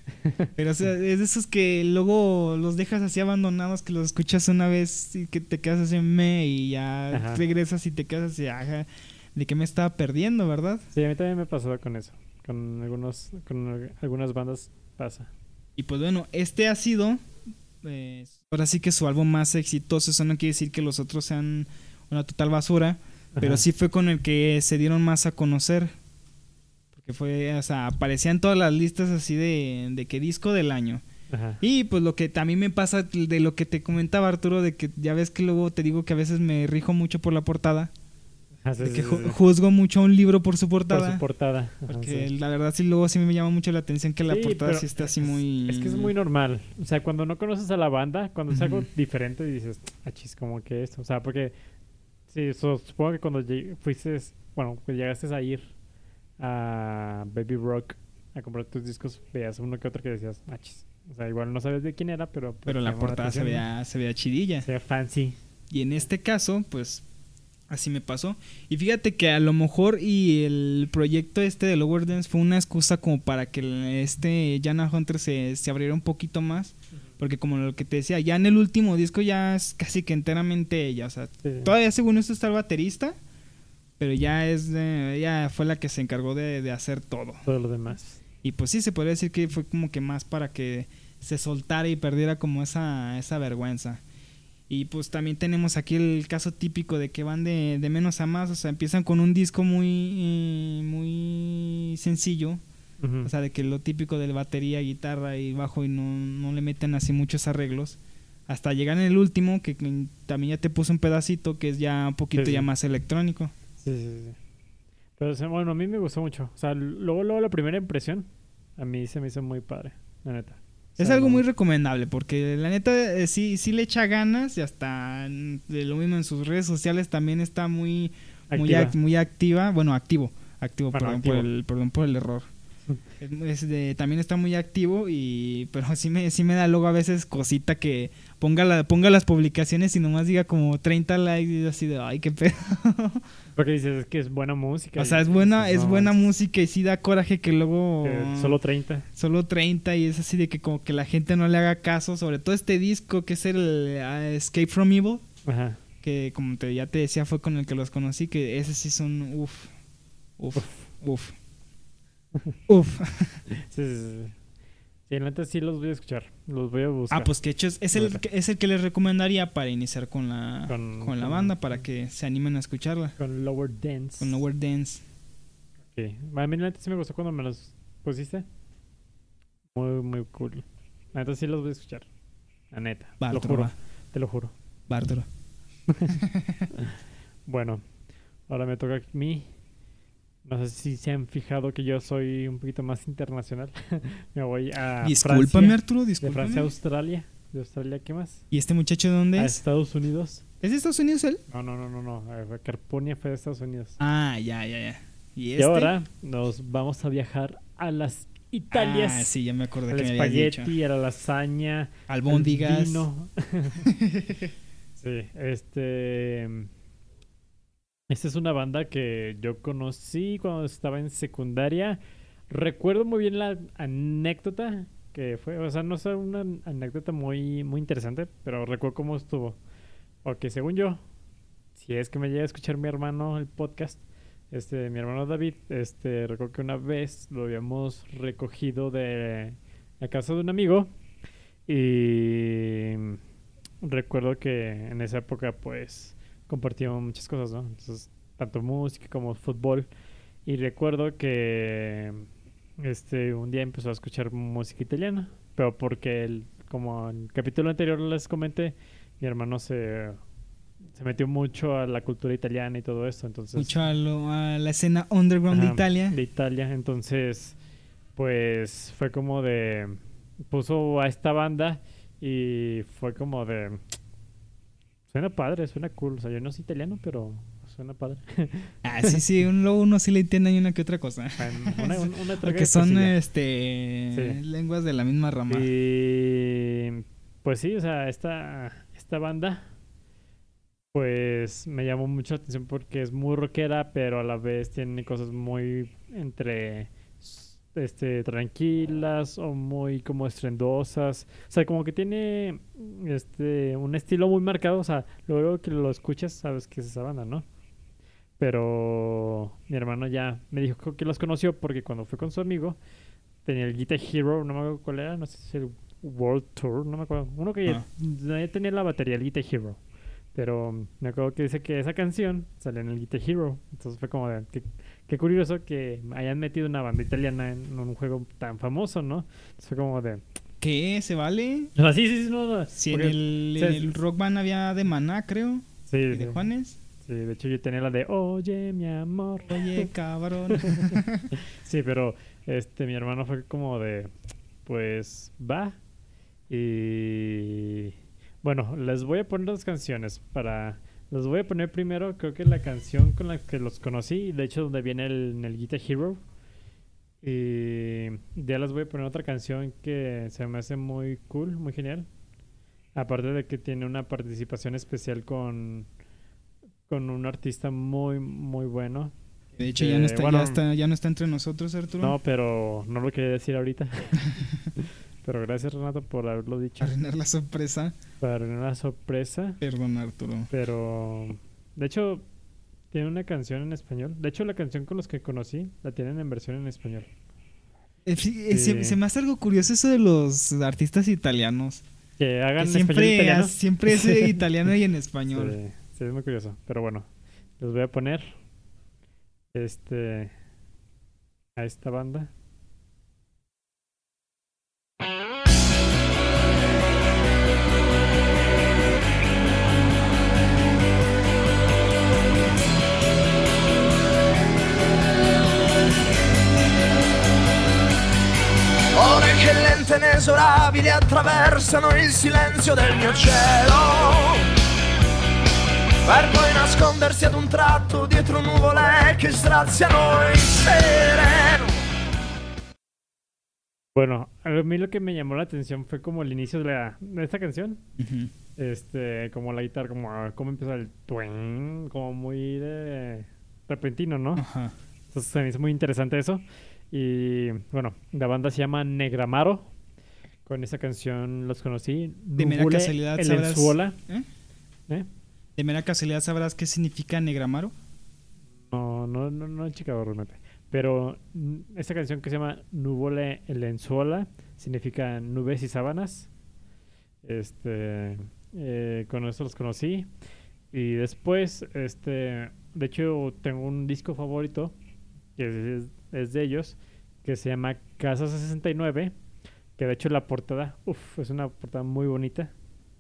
Pero o sea, es de esos que luego los dejas así abandonados, que los escuchas una vez y que te quedas así me y ya Ajá. regresas y te quedas así, ajá, de que me estaba perdiendo, ¿verdad? Sí, a mí también me pasó con eso. Con algunos... Con algunas bandas pasa. Y pues bueno, este ha sido, pues, ahora sí que su álbum más exitoso, eso no quiere decir que los otros sean una total basura, pero sí fue con el que se dieron más a conocer. Porque fue, o sea, aparecía en todas las listas así de, de que disco del año. Ajá. Y pues lo que también me pasa de lo que te comentaba Arturo, de que ya ves que luego te digo que a veces me rijo mucho por la portada, Ah, sí, de sí, que ju- juzgo mucho a un libro por su Por portada. su portada. Ajá, porque sí. la verdad sí luego sí me llama mucho la atención que la portada sí está así es- muy... Es que es muy normal. O sea, cuando no conoces a la banda, cuando es algo diferente dices, ah, chis, como que esto. O sea, porque sí, so- supongo que cuando fuiste, bueno, que llegaste a ir a Baby Rock a comprar tus discos, veías uno que otro que decías, ah, chis. O sea, igual no sabes de quién era, pero. pues, Pero la portada se atención, veía, se veía chidilla. Se veía fancy. Y en este caso, pues así me pasó. Y fíjate que a lo mejor y el proyecto este de Lower Dance fue una excusa como para que este Jana Hunter se, se abriera un poquito más. Porque como lo que te decía, ya en el último disco ya es casi que enteramente ella. O sea, sí. todavía según esto está el baterista. Pero ya es de- ella fue la que se encargó de, de hacer todo. Todo lo demás. Y pues sí, se podría decir que fue como que más para que se soltara y perdiera como esa, esa vergüenza. Y pues también tenemos aquí el caso típico de que van de, de menos a más, o sea, empiezan con un disco muy, eh, muy sencillo, o sea, de que lo típico de batería, guitarra y bajo y no, no le meten así muchos arreglos. Hasta llegar en el último, que que también ya te puso un pedacito que es ya un poquito Sí, sí. ya más electrónico. Sí, sí, sí. Pero bueno, a mí me gustó mucho. O sea, luego, luego la primera impresión, a mí se me hizo muy padre, la neta. Es algo muy recomendable porque la neta eh, sí, sí le echa ganas y hasta mm, de lo mismo en sus redes sociales también está muy, muy, activa. ac- muy activa. Bueno, activo. Activo, Bueno, perdón, activo. Por el, perdón por el error. Es de- también está muy activo y pero sí me, sí me da luego a veces cosita que ponga, la, ponga las publicaciones y nomás diga como 30 likes y así de ay qué pedo. Porque dices, es que es buena música. o sea, es buena, dices, es no, buena música y sí da coraje que luego que solo 30. solo 30 y es así de que como que la gente no le haga caso, sobre todo este disco que es el ah, Escape from Evil, Ajá. que como te, ya te decía fue con el que los conocí, que ese sí son uff, uff, uff, uff. Sí, sí, la neta sí los voy a escuchar. Los voy a buscar. Ah, pues que es, es el, que- es el que les recomendaría para iniciar con la, Con- con, la con- banda, para que se animen a escucharla. Con Lower Dance. Con Nowhere Dance. Sí. A mí la neta sí me gustó cuando me los pusiste. Muy, muy cool. La neta sí los voy a escuchar. La neta. Te lo juro. va. Te lo juro. Arturo. Bueno, ahora me toca a mí. No sé si se han fijado que yo soy un poquito más internacional. me voy a Discúlpame, Francia. Arturo, De Francia a discúlpame. Australia. De Australia, ¿qué más? ¿Y este muchacho de dónde A es? Estados Unidos. ¿Es de Estados Unidos él? No, no, no, no, no. eh, Carponia fue de Estados Unidos. Ah, ya, ya, ya. ¿Y Y este? ahora nos vamos a viajar a las Italias. Ah, sí, ya me acordé que me habías dicho. espagueti, a la lasaña, Albóndigas. al vino. sí, este... Esta es una banda que yo conocí cuando estaba en secundaria. Recuerdo muy bien la anécdota que fue, o sea, no es una anécdota muy, muy interesante, pero recuerdo cómo estuvo. Porque según yo, si es que me llega a escuchar mi hermano el podcast, este, mi hermano David, este, recuerdo que una vez lo habíamos recogido de la casa de un amigo y recuerdo que en esa época pues compartíamos muchas cosas, ¿no? Entonces, tanto música como fútbol y recuerdo que este un día empezó a escuchar música italiana, pero porque el, como en el capítulo anterior les comenté, mi hermano se se metió mucho a la cultura italiana y todo esto, entonces Mucho a, lo- a la escena underground de Italia. De Italia, entonces, pues fue como de. Puso a esta banda y fue como de. Suena padre, suena cool. O sea, yo no soy italiano, pero suena padre. Ah, sí, sí, un, luego uno sí le entiende y una que otra cosa. Bueno, una, una, una Porque son cosilla. este Sí. lenguas de la misma rama. Y pues sí, o sea, esta, esta banda, pues me llamó mucho la atención porque es muy rockera, pero a la vez tiene cosas muy entre este tranquilas o muy como estrendosas. O sea, como que tiene este un estilo muy marcado. O sea, luego que lo escuchas, sabes que es esa banda, ¿no? Pero mi hermano ya me dijo que los conoció porque cuando fue con su amigo tenía el Guitar Hero, no me acuerdo cuál era, no sé si el World Tour, no me acuerdo. Uno que ya, ya tenía la batería, el Guitar Hero. Pero me acuerdo que dice que esa canción sale en el Guitar Hero. Entonces fue como de, qué, qué curioso que hayan metido una banda italiana en un juego tan famoso, ¿no? Fue como de... ¿Qué? ¿Se vale? O sea, sí, sí, sí, no, no. Si en el, en Rock Band había de Maná, creo. Sí, Y sí, de Juanes. sí, de hecho yo tenía la de Oye, mi amor. Oye, cabrón. Sí, pero este mi hermano fue como de pues va y bueno, les voy a poner las canciones para les voy a poner primero creo que la canción con la que los conocí, de hecho donde viene el, en el Guitar Hero y ya les voy a poner otra canción que se me hace muy cool, muy genial. Aparte de que tiene una participación especial con con un artista muy muy bueno De hecho, Eh, ya, no está, bueno. ya, está, ya no está entre nosotros, Arturo. no, pero no lo quería decir ahorita. pero gracias Renato por haberlo dicho. Arruinar la sorpresa. Para arruinar una sorpresa. Perdón, Arturo. Pero de hecho tiene una canción en español. De hecho la canción con los que conocí la tienen en versión en español. Eh, sí, eh, se, me hace algo curioso eso de los artistas italianos. Que hagan Que siempre, italiano. siempre es eh, italiano y en español. Sí, sí, es muy curioso. Pero bueno, les voy a poner este a esta banda. Ore che lente e inesorabili attraversano il silenzio del mio cielo Per poi nascondersi ad un tratto dietro nuvole che straziano il sereno Bueno, a mí lo que me llamó la atención fue como el inicio de, la, de esta canción. Ujú. Este, como la guitarra, como ah, cómo empieza el twing, como muy de repentino, ¿no? Ajá. Entonces se me hizo muy interesante eso. Y bueno, la banda se llama Negramaro. Con esa canción los conocí. De mera casualidad, El sabrás-. ¿Eh? ¿Eh? De mera casualidad sabrás qué significa negramaro. No, no, no, no he checado realmente. Pero esta canción que se llama Nuvole Lenzuola significa nubes y sábanas. Este, eh, con eso los conocí. Y después, este, de hecho, tengo un disco favorito que es, es de ellos, que se llama Casa 69. Que de hecho la portada, uff, es una portada muy bonita.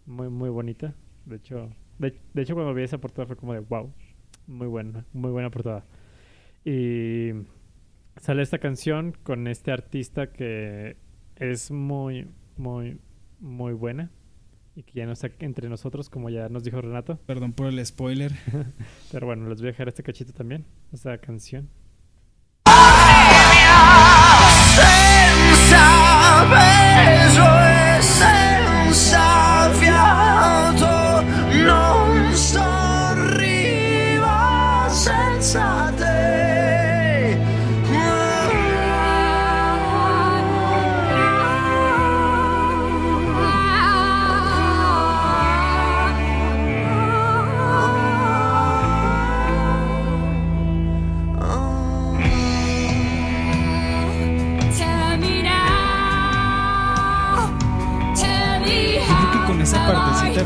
Muy, muy bonita. De hecho, de, de hecho cuando vi esa portada fue como de wow. Muy buena, muy buena portada. Y sale esta canción con este artista que es muy, muy, muy buena. Y que ya no está entre nosotros, como ya nos dijo Renato. Perdón por el spoiler. Pero bueno, les voy a dejar este cachito también, esta canción. I'm sorry.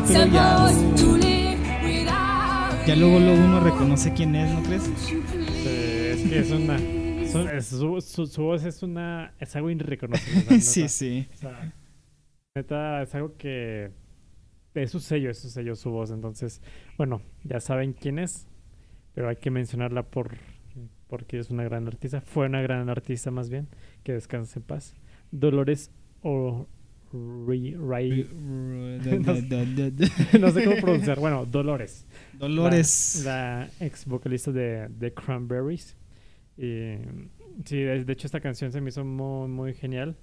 Ya, ya luego, luego uno reconoce quién es, ¿no crees? Eh, es que es una... son- es- su, su- su voz es una... Es algo irreconocible. la sí, sí. O sea, neta, es algo que... Es su sello, es su sello, su voz. Entonces, bueno, ya saben quién es. Pero hay que mencionarla por... Porque es una gran artista. Fue una gran artista más bien. Que descanse en paz. Dolores o... Ray, no sé cómo pronunciar. Bueno, Dolores. Dolores. La, la ex vocalista de, de Cranberries. Y, sí, de, de hecho esta canción se me hizo muy, muy genial.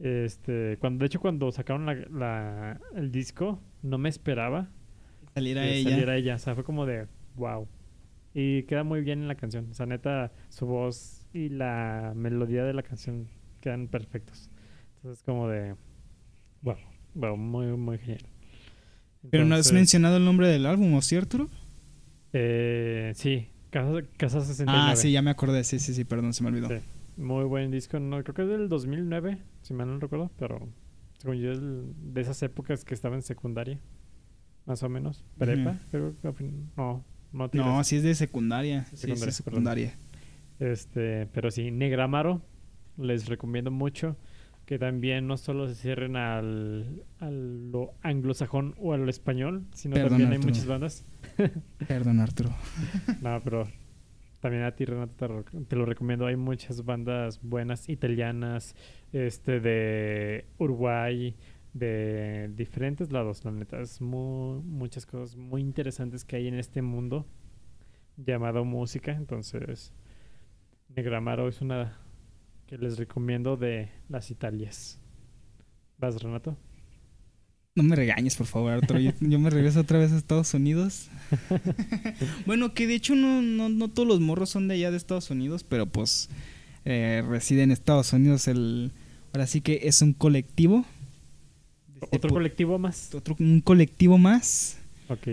Este, cuando, de hecho cuando sacaron la, la- el disco, no me esperaba Salir a ella. saliera ella. O sea, fue como de wow. Y queda muy bien en la canción. O sea, neta, su voz y la melodía de la canción quedan perfectos. Entonces, como de wow, wow, muy, muy genial. Pero no has mencionado el nombre del álbum, ¿o cierto? eh, sí, Casa, Casa 69. Ah, sí, ya me acordé. Sí, sí, sí, perdón, se me olvidó. Sí. Muy buen disco. No, creo que es del 2009, si mal no recuerdo, pero según yo es de esas épocas que estaba en secundaria, más o menos. Prepa, creo que no, no No, tiras. sí es de secundaria. Sí, sí, Secundaria, es secundaria. Este, pero sí, Negramaro, les recomiendo mucho que también no solo se cierren al, a lo anglosajón o a lo español, sino Perdón, también hay muchas bandas. Perdón, Arturo. No, pero también a ti, Renato, te, lo- te lo recomiendo. Hay muchas bandas buenas italianas, este, de Uruguay, de diferentes lados, la neta. Es muy, muchas cosas muy interesantes que hay en este mundo llamado música. Entonces, Negramaro es una que les recomiendo de las Italias. ¿Vas, Renato? No me regañes, por favor, Arturo. Yo, yo me regreso otra vez a Estados Unidos. bueno, que de hecho no, no, no todos los morros son de allá de Estados Unidos, pero pues eh, reside en Estados Unidos. El, ahora sí que es un colectivo. Este, Otro po- colectivo más. otro- un colectivo más. Ok.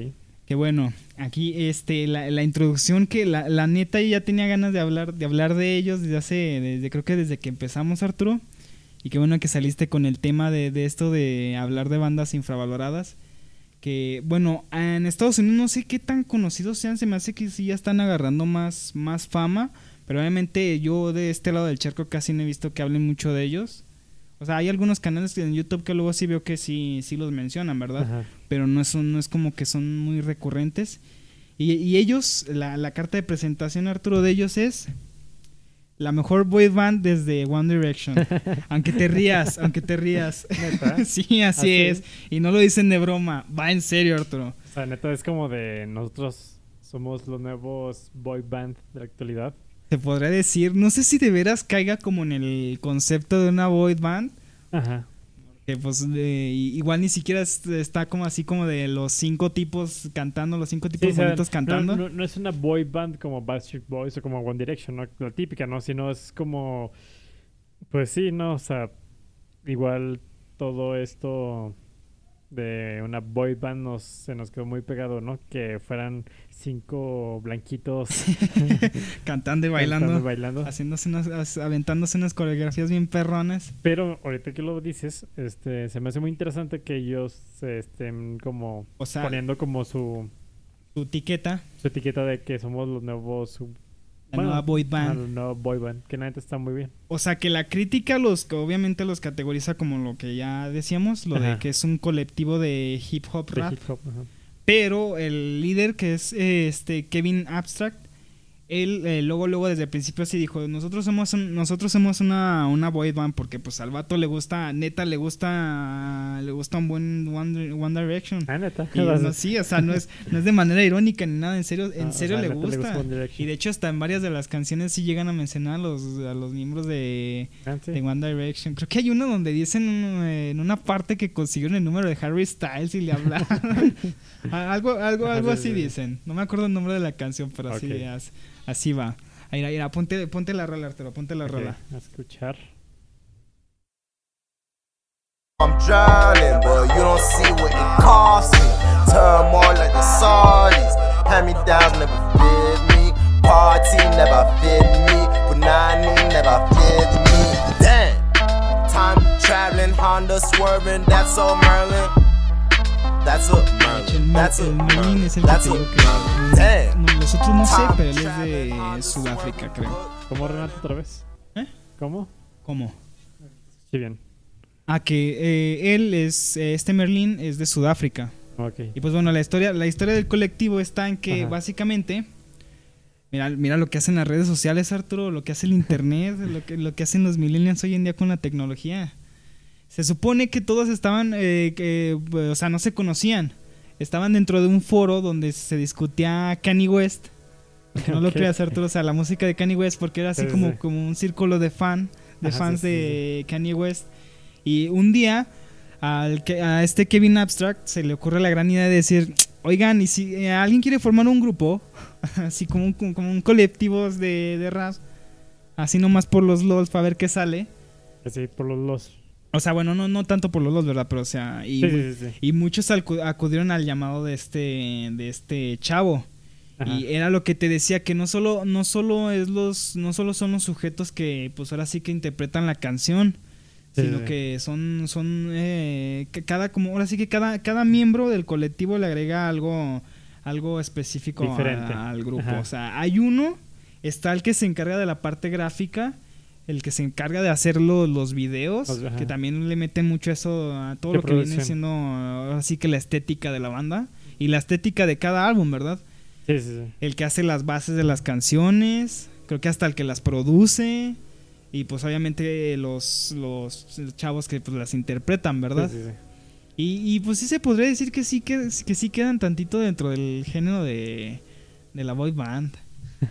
Que bueno, aquí este la, la introducción que la, la neta ya tenía ganas de hablar de hablar de ellos desde hace desde creo que desde que empezamos Arturo. Y qué bueno que saliste con el tema de, de esto de hablar de bandas infravaloradas que bueno en Estados Unidos no sé qué tan conocidos sean se me hace que sí ya están agarrando más más fama pero obviamente yo de este lado del charco casi no he visto que hablen mucho de ellos o sea hay algunos canales en YouTube que luego sí veo que sí sí los mencionan verdad Ajá. pero no es, no es como que son muy recurrentes. Y, y ellos, la, la carta de presentación, Arturo, de ellos es la mejor boy band desde One Direction. aunque te rías, aunque te rías. ¿Neta? sí, así ¿Así? es. Y no lo dicen de broma, va en serio, Arturo. O sea, neta, es como de nosotros somos los nuevos boy band de la actualidad. Te podría decir, no sé si de veras caiga como en el concepto de una boy band. Ajá. Que pues igual ni siquiera es- está como así como de los cinco tipos cantando, los cinco tipos Sí, o sea, bonitos cantando. No, no- no es una boy band como Backstreet Boys o como One Direction, ¿no? la típica, ¿no? Sino es como. Pues sí, ¿no? O sea, igual todo esto de una boy band nos, se nos quedó muy pegado, ¿no? Que fueran cinco blanquitos Cantando y bailando. bailando. Haciéndose unas, as- aventándose unas coreografías bien perrones. Pero ahorita que lo dices, este, se me hace muy interesante que ellos se estén como O sea, poniendo como su, su etiqueta, su etiqueta de que somos los nuevos la bueno, nueva boy band. los nuevos boy band, que neta está muy bien. O sea, que la crítica los que obviamente los categoriza como lo que ya decíamos, lo de que es un colectivo de hip hop De rap. hip hop, ajá. Pero el líder que es este Kevin Abstract, él eh, luego luego desde el principio sí dijo, nosotros somos un- nosotros somos una, una boy band porque pues al vato le gusta, neta le gusta le gusta un buen One, One Direction. Ah, neta. Y no, sí, o sea, no es, no es de manera irónica ni nada, en serio, en Ah, o serio sea, le, gusta. Y de hecho hasta en varias de las canciones sí llegan a mencionar a los, a los miembros de, Ah, sí. de One Direction. Creo que hay uno donde dicen eh, en una parte que consiguieron el número de Harry Styles y le hablaron. Ah, algo algo, algo sí, así sí. dicen. No me acuerdo el nombre de la canción, pero así, Ok. as- así va. Ahí, mira, ponte, ponte la rola, Arturo, ponte la Ok, rola. a escuchar. I'm drowning, but you don't see what it cost me. Turmoil like the Saudis. Hand me downs never fit me. Party never fit me. Punani never fit me. Damn. Time traveling, Honda swerving. That's all Merlin. That's a El, Merlin. Mer- That's a es el que That's que... Damn. no, los otros no sé, pero él es de Sudáfrica, creo. ¿Cómo Renato otra vez? ¿Eh? ¿Cómo? ¿Cómo? Sí, bien. Ah, que eh, él es, eh, este Merlin es de Sudáfrica. Ok. Y pues bueno, la historia, la historia del colectivo está en que Ajá. básicamente, mira, mira lo que hacen las redes sociales, Arturo, lo que hace el internet, lo que, lo que hacen los millennials hoy en día con la tecnología. Se supone que todos estaban, eh, que, o sea, no se conocían. Estaban dentro de un foro donde se discutía Kanye West. No lo Ok. creas, Arturo, o sea, la música de Kanye West, porque era así Sí, sí, como, sí. como un círculo de fan, de Ajá, fans sí, de Kanye West. Y un día al que, a este Kevin Abstract se le ocurre la gran idea de decir, oigan, y si eh, alguien quiere formar un grupo, así como un, como un colectivo de, de rap, así nomás por los LOLs para ver qué sale. Sí, por los los. O sea, bueno, no, no tanto por los LOLs, ¿verdad? Pero o sea, y, Sí, sí, sí. sí. y muchos acu- acudieron al llamado de este, de este chavo. Ajá. Y era lo que te decía, que no solo, no solo es los, no solo son los sujetos que pues ahora sí que interpretan la canción, sino que son, son eh, cada como ahora sí que cada, cada miembro del colectivo le agrega algo, algo específico a- al grupo. Ajá. O sea, hay uno, está el que se encarga de la parte gráfica, el que se encarga de hacer lo- los videos, ajá. que también le mete mucho eso a todo De lo que viene siendo ahora sí que la estética de la banda y la estética de cada álbum, ¿verdad? Sí, sí, sí. el que hace las bases de las canciones, creo que hasta el que las produce y pues obviamente los, los chavos que pues las interpretan, ¿verdad? Sí, sí, sí. Y, y, pues sí se podría decir que sí que, que sí quedan tantito dentro del género de, de la boy band.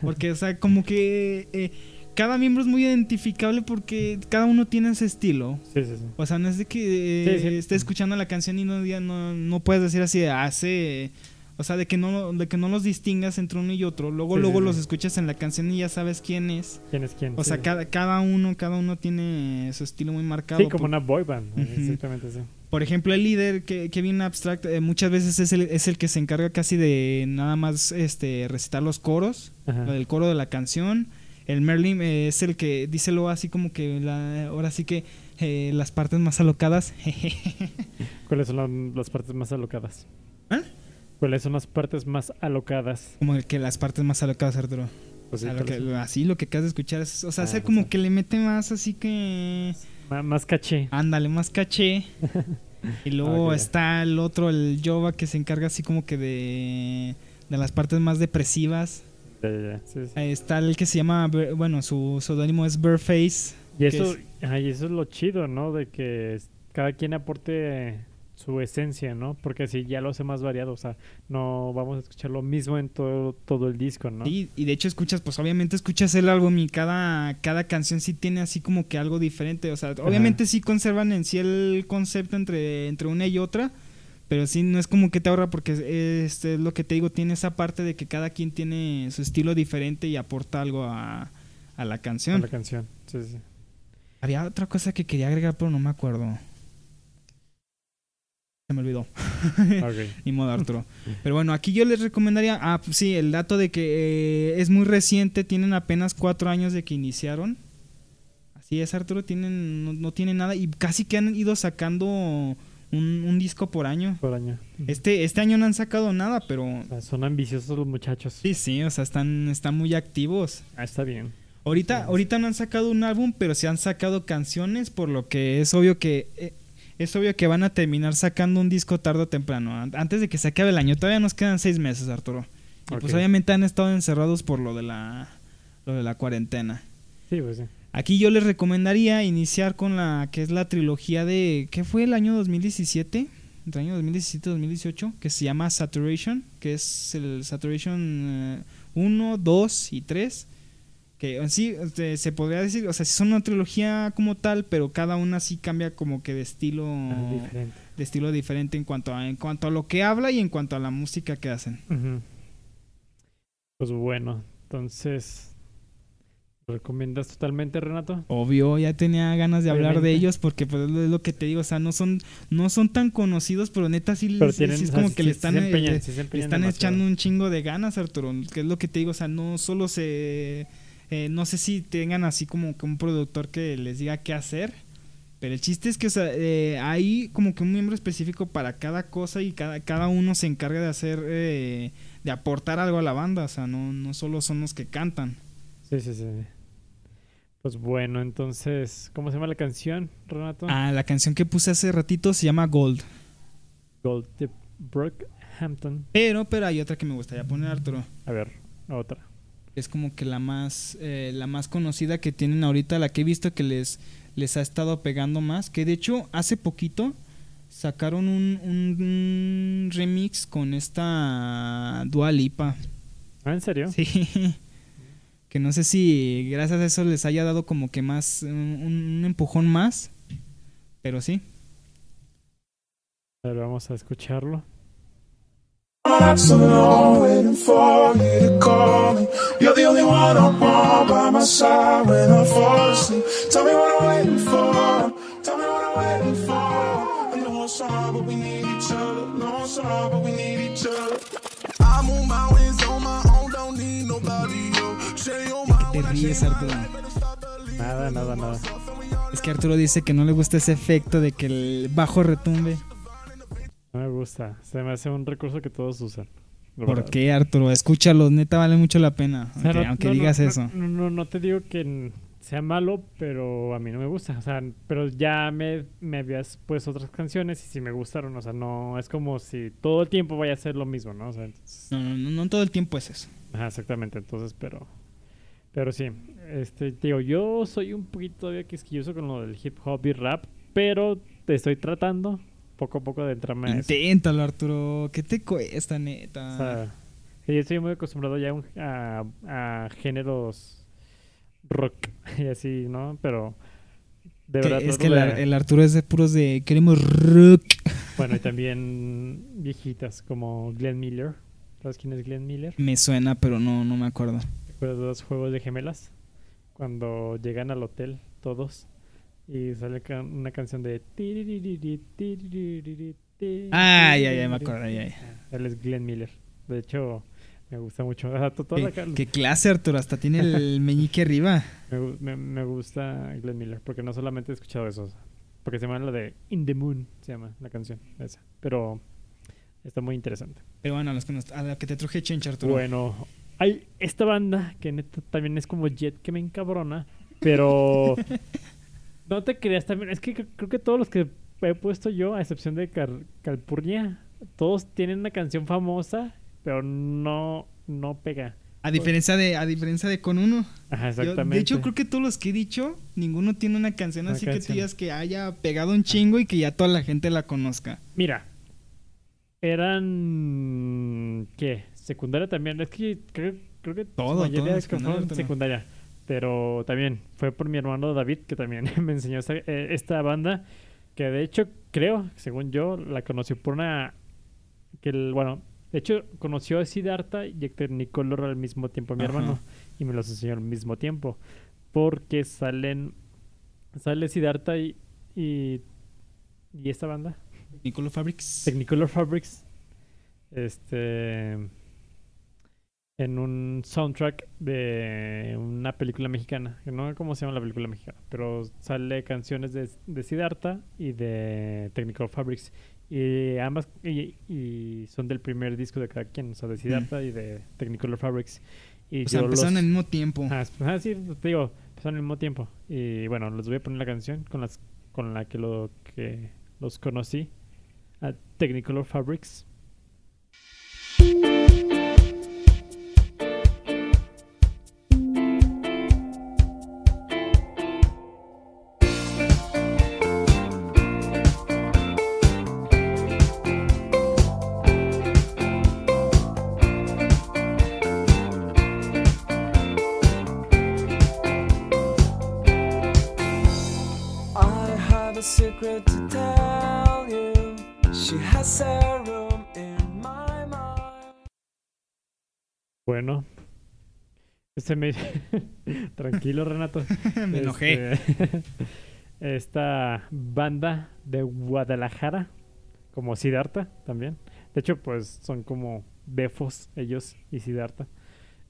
Porque, o sea, como que eh, cada miembro es muy identificable porque cada uno tiene ese estilo. Sí, sí, sí. O sea, no es de que eh, esté escuchando la canción y no, no, no puedes decir así, hace... O sea, de que no de que no los distingas entre uno y otro. Luego, Sí, luego sí, los sí. escuchas en la canción y ya sabes quién es. ¿Quién es quién? O sea, cada, cada uno, cada uno tiene su estilo muy marcado. Sí, como por, una boy band. Exactamente, sí. por ejemplo, el líder, que Kevin Abstract, eh, muchas veces es el, es el que se encarga casi de nada más este recitar los coros, del coro de la canción. El Merlin eh, es el que, díselo así como que la, ahora sí que eh, las partes más alocadas. ¿Cuáles son la- las partes más alocadas? ¿Eh? ¿Cuáles son las partes más alocadas? como que las partes más alocadas, Arturo. Pues así lo que acabas de escuchar es, o sea, Ah, hacer como sí. que le mete más así que, más caché. ándale, más caché. y luego Ok. está el otro, el Jova, que se encarga así como que de, de las partes más depresivas. Ya, ya, ya. Sí, sí. Ahí está el que se llama, bueno, su seudónimo es Bearface. Y eso, es- ay, eso es lo chido, ¿no? De que cada quien aporte su esencia, ¿no? Porque así ya lo hace más variado, o sea, no vamos a escuchar lo mismo en todo, todo el disco, ¿no? Sí, y de hecho escuchas, pues obviamente escuchas el álbum y cada, cada canción sí tiene así como que algo diferente. O sea, obviamente sí conservan en sí el concepto entre, entre una y otra, pero sí no es como que te ahorra porque este es lo que te digo, tiene esa parte de que cada quien tiene su estilo diferente y aporta algo a, a la canción. la canción. Sí, sí. Había otra cosa que quería agregar, pero no me acuerdo. Se me olvidó. Ok. Ni modo, Arturo. Pero bueno, aquí yo les recomendaría. Ah, pues sí, el dato de que eh, es muy reciente. Tienen apenas cuatro años de que iniciaron. Así es, Arturo. Tienen, no, no tienen nada. Y casi que han ido sacando un, un disco por año. Por año. Este, este año no han sacado nada, pero. O sea, son ambiciosos los muchachos. Sí, sí, o sea, están, están muy activos. Ah, está bien. Ahorita, Sí. ahorita no han sacado un álbum, pero sí han sacado canciones, por lo que es obvio que eh, es obvio que van a terminar sacando un disco tarde o temprano. An- Antes de que se acabe el año, todavía nos quedan seis meses, Arturo. Y pues obviamente han estado encerrados por lo de la lo de la cuarentena. Sí, pues sí. Aquí yo les recomendaría iniciar con la que es la trilogía de ¿qué fue el año 2017? Entre el año 2017-2018, que se llama Saturation, que es el Saturation eh, 1, 2 y 3. Que en sí este, se podría decir, o sea, son una trilogía como tal, pero cada una sí cambia como que de estilo Ah, diferente. de estilo diferente en cuanto a en cuanto a lo que habla y en cuanto a la música que hacen. Pues bueno, entonces. ¿Lo ¿Recomiendas totalmente, Renato? Obvio, ya tenía ganas de hablar de ellos porque pues es lo que te digo, o sea, no son no son tan conocidos, pero neta sí, Pero tienen. sí es o sea, como que sí- le están se eh, empeñan, le- sí se le empeñan están demasiado. echando un chingo de ganas, Arturo, que es lo que te digo, o sea, no solo se eh, no sé si tengan así como que un productor que les diga qué hacer, pero el chiste es que o sea, eh, hay como que un miembro específico para cada cosa y cada, cada uno se encarga de hacer eh, de aportar algo a la banda, o sea, no, no solo son los que cantan. Sí, sí, sí. Pues bueno, entonces, ¿cómo se llama la canción, Renato? Ah, la canción que puse hace ratito se llama Gold. Gold de Brockhampton. Pero, pero hay otra que me gustaría poner, Arturo. A ver, otra. Es como que la más, eh, la más conocida que tienen ahorita, la que he visto que les, les ha estado pegando más. Que de hecho, hace poquito sacaron un, un remix con esta Dua Lipa. Ah, ¿en serio? Sí. Que no sé si gracias a eso les haya dado como que más, un, un empujón más. Pero sí. A ver, vamos a escucharlo. nights alone, waiting for you to call me. You're the only one I want by my side when I fall asleep. Tell me what I'm waiting for. Tell me what I'm waiting for. I know it's hard, but we need each other. No, it's hard, but we need each other. I move mountains on my own, don't need nobody. Yo. Share your mind Te ríes, Arturo. Nada, nada, nada. Es que Arturo dice que no le gusta ese efecto de que el bajo retumbe. No me gusta. Se me hace un recurso que todos usan. ¿Por qué, Arturo? Escúchalo, neta vale mucho la pena. O sea, Aunque, no- aunque no- digas no- eso. No, no, no te digo que sea malo, pero a mí no me gusta. O sea, pero ya me, me habías puesto otras canciones y si me gustaron. O sea, no es como si todo el tiempo vaya a ser lo mismo, ¿no? O sea, entonces- No, no, no, no todo el tiempo es eso. Ajá, exactamente. Entonces, pero. Pero sí. Este, te digo, yo soy un poquito todavía quisquilloso con lo del hip hop y rap, pero te estoy tratando poco a poco de entrarme a eso. Inténtalo, Arturo. ¿Qué te cuesta, neta? O sea, yo estoy muy acostumbrado ya a a, a géneros rock y así, ¿no? Pero de Que verdad. es que el, de- el Arturo es de puros de queremos rock. Bueno, y también viejitas como Glenn Miller. ¿Sabes quién es Glenn Miller? Me suena, pero no, no me acuerdo. ¿Te acuerdas de los juegos de gemelas? Cuando llegan al hotel todos y sale una canción de... Ah, ya, ya, me acuerdo, ya, ya. Él es Glenn Miller. De hecho, me gusta mucho. O sea, to- toda la ¿Qué, clase, Arturo? Hasta tiene el meñique arriba. Me, me, me gusta Glenn Miller porque no solamente he escuchado eso, porque se llama la de In the Moon, se llama la canción esa. Pero está muy interesante. Pero bueno, a, los que nos- a la que te truje chencha, Arturo. Bueno, hay esta banda que neta también es como Jet que me encabrona, pero no te creas también. Es que cre- creo que todos los que he puesto yo, a excepción de Car- Calpurnia, todos tienen una canción famosa, pero no, no pega. A diferencia de, a diferencia de con uno. Ajá, Yo, exactamente. de hecho, creo que todos los que he dicho, ninguno tiene una canción Una así que tú canción. digas que haya pegado un chingo y que ya toda la gente la conozca. Mira, eran. ¿Qué? Secundaria también. Es que creo, creo que Todo, mayoría todo fueron todo. secundaria. Pero también fue por mi hermano David, que también me enseñó esta, eh, esta banda. Que de hecho, creo, según yo, la conoció por una. que el, Bueno, de hecho, conoció a Siddhartha y Héctor Nicolor al mismo tiempo a mi Ajá. hermano. Y me los enseñó al mismo tiempo. Porque salen. Sale Siddhartha y. y y esta banda Nicolor Fabrics. Technicolor Fabrics. Este. En un soundtrack de una película mexicana. No sé cómo se llama la película mexicana. Pero sale canciones de, de Siddhartha y de Technicolor Fabrics. Y ambas. Y, y son del primer disco de cada quien. O sea, de Siddhartha y de Technicolor Fabrics. Y o sea, empezaron los- al mismo tiempo. Ah, ah, sí, te digo, empezaron al mismo tiempo. Y bueno, les voy a poner la canción con las con la que lo que los conocí. A Technicolor Fabrics. Este me... Tranquilo, Renato. Me enojé. Este, Esta banda de Guadalajara, como Siddhartha también. De hecho, pues son como befos ellos y Siddhartha.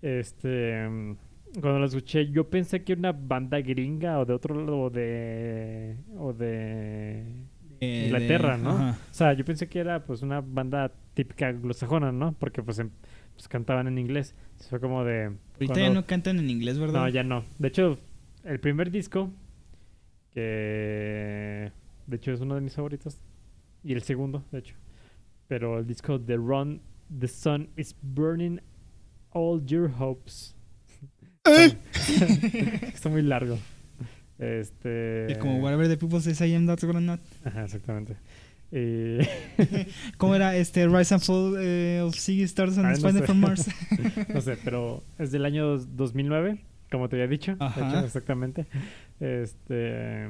Este, cuando lo escuché, yo pensé que era una banda gringa o de otro lado, o de, o de Eh, Inglaterra, de- ¿no? ajá. O sea, yo pensé que era pues una banda típica anglosajona, ¿no? Porque pues, em- pues, cantaban en inglés. Fue como de... Ahorita cuando- ya no cantan en inglés, ¿verdad? no, ya no. De hecho, el primer disco, que de hecho es uno de mis favoritos, y el segundo, de hecho, pero el disco The Run, The Sun is Burning All Your Hopes. Está muy largo. Este. Eh, Como Whatever the People Says I Am, That's Gonna Not. Ajá, exactamente. Y- ¿Cómo era este Rise and Fall eh, of Ziggy Stars and no Spider sé. from Mars? no sé, pero es del año 2009, como te había dicho. hecho, exactamente. Este.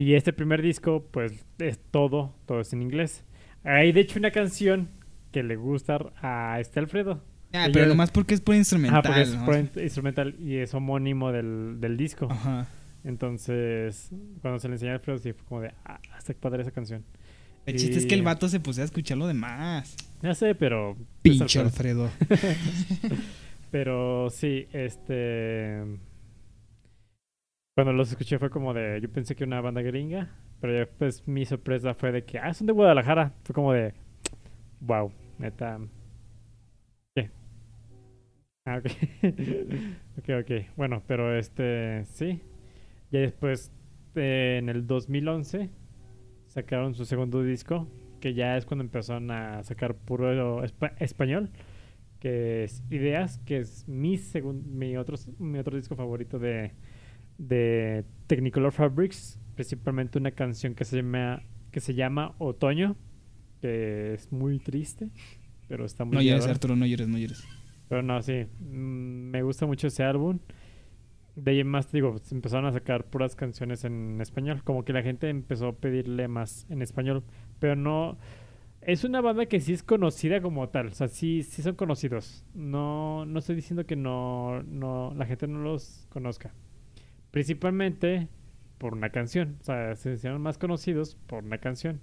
Y este primer disco, pues es todo, todo es en inglés. Hay de hecho una canción que le gusta a este Alfredo. Ah, Ella- pero nomás porque es por instrumental. Ajá, porque es ¿no? por in- instrumental y es homónimo del, del disco. Ajá. Entonces, cuando se le enseñó a Alfredo, sí fue como de, ah, está padre esa canción. El chiste es que el vato se pusía a escuchar lo demás. Ya sé, pero. es Pinche Alfredo. Pero sí, este. Cuando los escuché fue como de. Yo pensé que una banda gringa. Pero ya después mi sorpresa fue de que. Ah, son de Guadalajara. Fue como de. Wow, neta. ¿Qué? Ah, ok. ok, ok. Bueno, pero este. Sí. Ya después. eh, en el 2011. Sacaron su segundo disco. Que ya es cuando empezaron a sacar puro espa- español que es Ideas, que es mi mi otro mi otro disco favorito de de Technicolor Fabrics, principalmente una canción que se llama que se llama Otoño, que es muy triste, pero está muy No llores. Arturo, no llores, no llores. Pero no, sí, mm, me gusta mucho ese álbum. De ahí más, digo, se empezaron a sacar puras canciones en español. Como que la gente empezó a pedirle más en español. Pero no. Es una banda que sí es conocida como tal. O sea, sí, sí son conocidos. No, no estoy diciendo que no, no, la gente no los conozca. Principalmente por una canción. O sea, se hicieron más conocidos por una canción.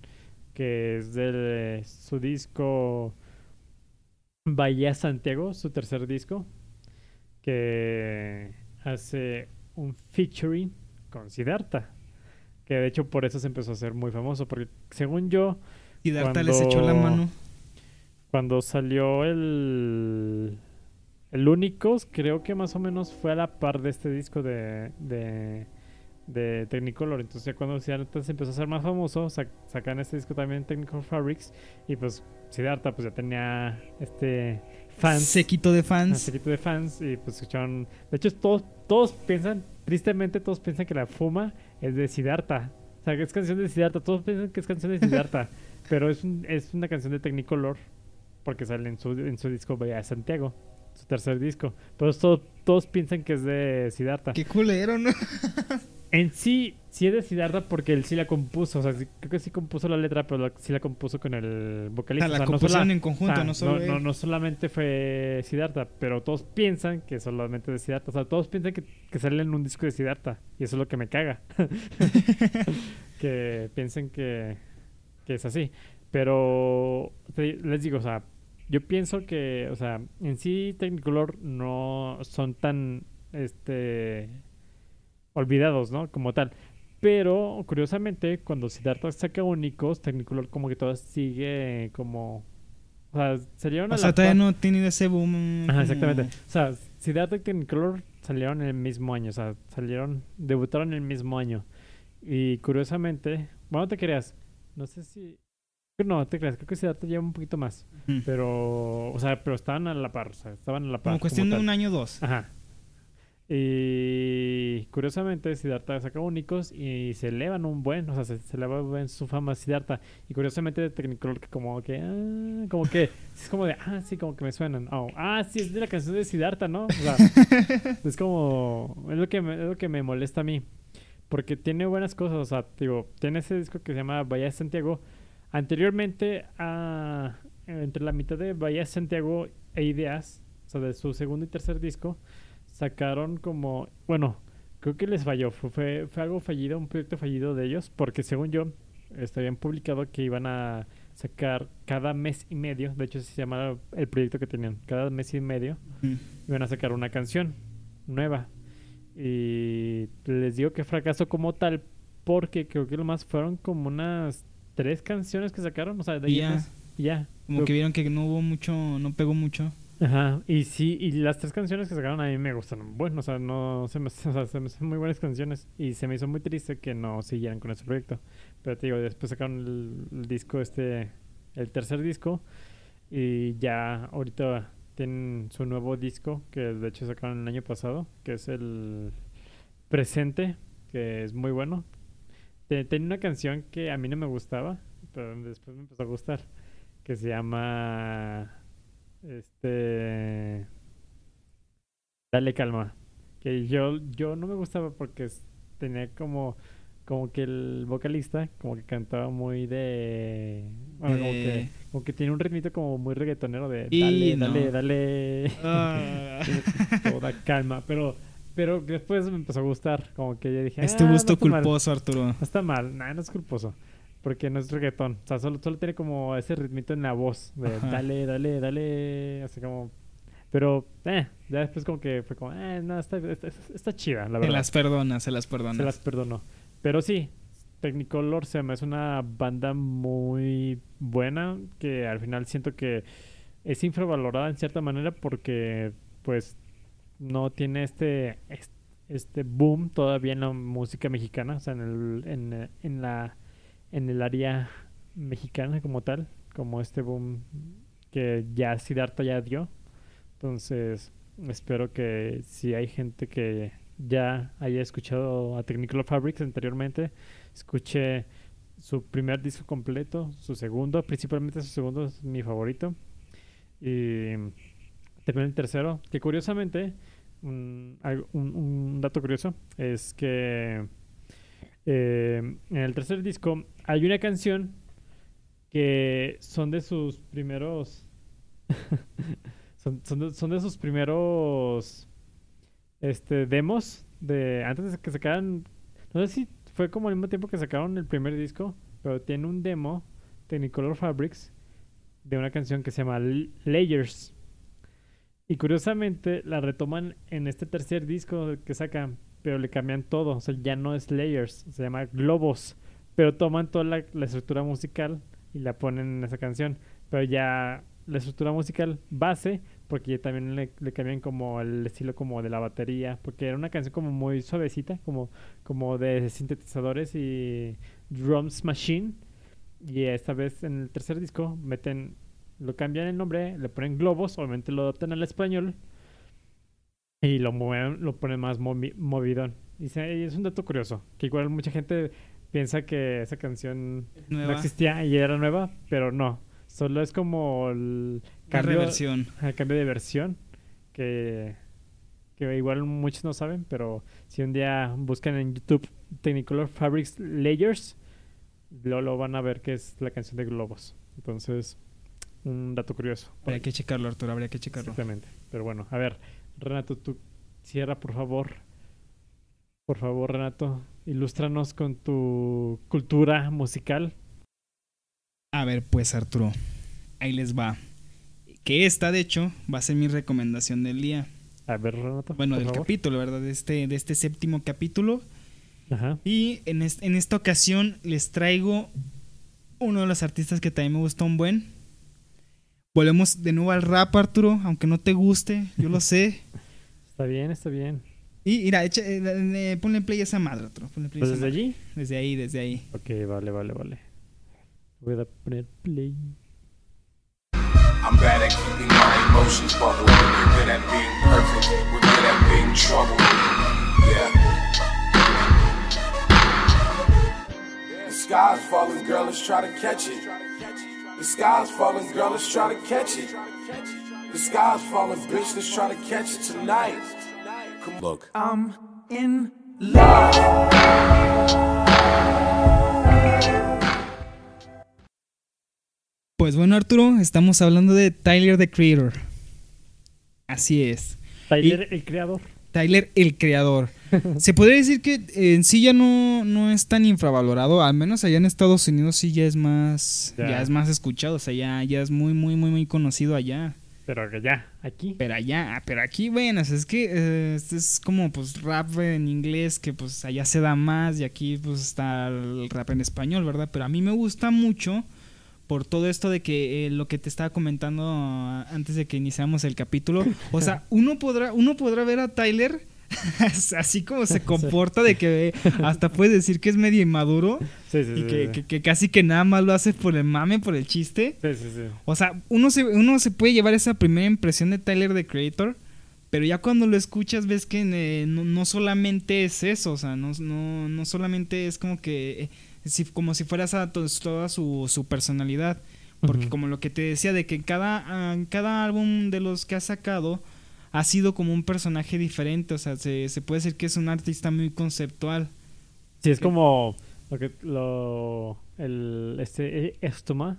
Que es de su disco Bahía Santiago, su tercer disco, que hace un featuring con Siddhartha. Que de hecho por eso se empezó a hacer muy famoso, porque según yo, Cuando- les echó la mano. cuando salió el, el Únicos, creo que más o menos fue a la par de este disco de, de, de Technicolor. Entonces, ya cuando Siddhartha se empezó a hacer más famoso, sac- sacan este disco también Technicolor Fabrics. Y pues Siddhartha pues ya tenía este fans. Sequito de fans. sequito de fans y pues escucharon. De hecho, todos, todos piensan, tristemente, todos piensan que la fuma es de Siddhartha. O sea, que es canción de Siddhartha. Todos piensan que es canción de Siddhartha. pero es, un- es una canción de Technicolor porque sale en su, en su disco de Santiago, su tercer disco. Pero todos, todos piensan que es de Siddhartha. Qué culero, ¿no? En sí, sí es de Siddhartha porque él sí la compuso. O sea, sí- creo que sí compuso la letra, pero la- sí la compuso con el O vocalista. sea, O la sea, no compusieron sola- en conjunto, Ah, no solo él. no, no solamente fue Siddhartha, pero todos piensan que solamente de Siddhartha. O sea, todos piensan que, que sale en un disco de Siddhartha. Y eso es lo que me caga. que piensen que, que es así. Pero les digo, o sea, yo pienso que, o sea, en sí Technicolor no son tan, este, olvidados, ¿no? Como tal. Pero, curiosamente, cuando Siddhartha saca únicos, Technicolor como que todo sigue como... O sea, salieron a O la sea, todavía no tiene ese boom. Ajá, exactamente. O sea, Siddhartha y Technicolor salieron en el mismo año. O sea, salieron, debutaron en el mismo año. Y curiosamente, bueno, no te creas. No sé si. No, te creas. Creo que Siddhartha lleva un poquito más. Pero, o sea, pero estaban a la par. O sea, estaban a la par. Como cuestión de un año o dos. Ajá. Y curiosamente, Siddhartha saca únicos y se elevan un buen, o sea, se, se eleva un buen su fama Siddhartha. Y curiosamente, Technicolor, que como que, ah, como que, es como de, ah, sí, como que me suenan. Oh, ah, sí, es de la canción de Siddhartha, ¿no? O sea, es como, es lo, que me, es lo que me molesta a mí. Porque tiene buenas cosas, o sea, digo, tiene ese disco que se llama de Santiago. Anteriormente, a, entre la mitad de Bahía Santiago e Ideas, o sea, de su segundo y tercer disco, sacaron como, bueno, creo que les falló, fue, fue, fue algo fallido, un proyecto fallido de ellos, porque según yo, habían publicado que iban a sacar cada mes y medio, de hecho se llamaba el proyecto que tenían, cada mes y medio iban a sacar una canción nueva. Y les digo que fracaso como tal, porque creo que lo más fueron como unas tres canciones que sacaron, o sea, de ahí ya. más, ya. Como Creo- que vieron que no hubo mucho, no pegó mucho. Ajá, y sí, y las tres canciones que sacaron a mí me gustaron. Bueno, o sea, no se me, o sea, se me hacen muy buenas canciones y se me hizo muy triste que no siguieran con ese proyecto. Pero te digo, después sacaron el, el disco este, el tercer disco y ya ahorita tienen su nuevo disco que de hecho sacaron el año pasado, que es el presente, que es muy bueno. Te- Tenía una canción que a mí no me gustaba, pero después me empezó a gustar, que se llama este Dale calma. Que yo, yo no me gustaba porque tenía como como que el vocalista como que cantaba muy de bueno, como que como que tiene un ritmito como muy reggaetonero de Y dale, dale, no. dale. Ah. Toda calma, pero pero después me empezó a gustar, como que yo dije, Es tu "Ah, no gusto está mal". culposo, Arturo. No está mal, nada, no es culposo. Porque no es reggaetón. O sea, solo, solo tiene como ese ritmito en la voz. De Ajá. dale, dale, dale. Así como. Pero, eh, ya después como que fue como, eh, no, está, está, está chida, la Se verdad. las perdonas, se las perdonas. Se las perdono. Pero sí, Technicolor se me hace una banda muy buena que al final siento que es infravalorada en cierta manera porque pues no tiene este es- este boom todavía en la música mexicana, o sea, en el en, en la en el área mexicana como tal, como este boom que ya Siddhartha ya dio. Entonces, espero que si hay gente que ya haya escuchado a Technicolor Fabrics anteriormente, escuche su primer disco completo, su segundo, principalmente su segundo es mi favorito. Y también el tercero, que curiosamente, un, dato curioso es que eh, en el tercer disco hay una canción que son de sus primeros son, de, son de sus primeros este demos de antes de que sacaran no sé si fue como al mismo tiempo que sacaron el primer disco pero tiene un demo Technicolor Fabrics de una canción que se llama Layers y curiosamente la retoman en este tercer disco que sacan pero le cambian todo. O sea ya no es Layers se llama Globos. Pero toman toda la, estructura musical y la ponen en esa canción. Pero ya la estructura musical base porque también le, le cambian como el estilo como de la batería porque era una canción como muy suavecita como como de sintetizadores y drums machine. Y esta vez en el tercer disco meten lo cambian el nombre le ponen globos obviamente lo adaptan al español y lo mueven lo ponen más movi- movidón y se- y es un dato curioso que igual mucha gente piensa que esa canción no existía y era nueva pero no solo es como el cambio reversión. Ajá, cambio de versión que, que igual muchos no saben, pero si un día buscan en YouTube Technicolor Fabrics Layers, lo, lo van a ver que es la canción de Globos. Entonces, un dato curioso. Habría que checarlo, Arturo, habría que checarlo. Exactamente. Pero bueno, a ver, Renato, tú cierra por favor. Por favor, Renato, ilústranos con tu cultura musical. A ver, pues Arturo, ahí les va. Que esta, de hecho, va a ser mi recomendación del día. A ver, Renato. Bueno, por del favor. capítulo, ¿verdad? De este, de este séptimo capítulo. Ajá. Y en, es- en esta ocasión les traigo uno de los artistas que también me gustó un buen. Volvemos de nuevo al rap, Arturo, aunque no te guste, yo lo sé. Está bien, está bien. Y mira, echa, eh, eh, ponle play a esa madre, Arturo. Ponle play Pues esa desde madre. allí. Desde ahí, desde ahí. Ok, vale, vale, vale. Voy a poner play. I'm bad at keeping my emotions bubbled. We're good at being perfect. We're good at being trouble. Yeah. The sky's falling, girl, let's try to catch it. The sky's falling, girl, let's try to catch it. The sky's falling, bitch, let's try to catch it tonight. Come look. I'm in Pues bueno, Arturo, estamos hablando de Tyler the Creator. Así es. Tyler, el creador. Tyler el creador. Se podría decir que en sí ya no, no es tan infravalorado, al menos allá en Estados Unidos sí ya es más ya, Ya. es más escuchado, o sea, ya, ya es muy muy muy muy conocido allá. Pero ya, aquí. Pero allá, pero aquí, bueno, o sea, es que eh, este es como pues rap en inglés que pues allá se da más y aquí pues está el rap en español, ¿verdad? Pero a mí me gusta mucho por todo esto de que eh, lo que te estaba comentando antes de que iniciamos el capítulo, o sea, uno podrá uno podrá ver a Tyler así como se comporta de que hasta puedes decir que es medio inmaduro Sí, sí, y sí. que, sí. que- que casi que nada más lo hace por el mame, por el chiste. Sí, sí, sí. O sea, uno se, uno se puede llevar esa primera impresión de Tyler the Creator, pero ya cuando lo escuchas ves que eh, no, no solamente es eso, o sea, no, no, no solamente es como que, eh, si- como si fueras a to- toda su, su personalidad, porque como lo que te decía de que cada, ah, cada álbum de los que ha sacado ha sido como un personaje diferente, o sea, se, se puede decir que es un artista muy conceptual. Sí, es como lo que lo el este eh, Estoma,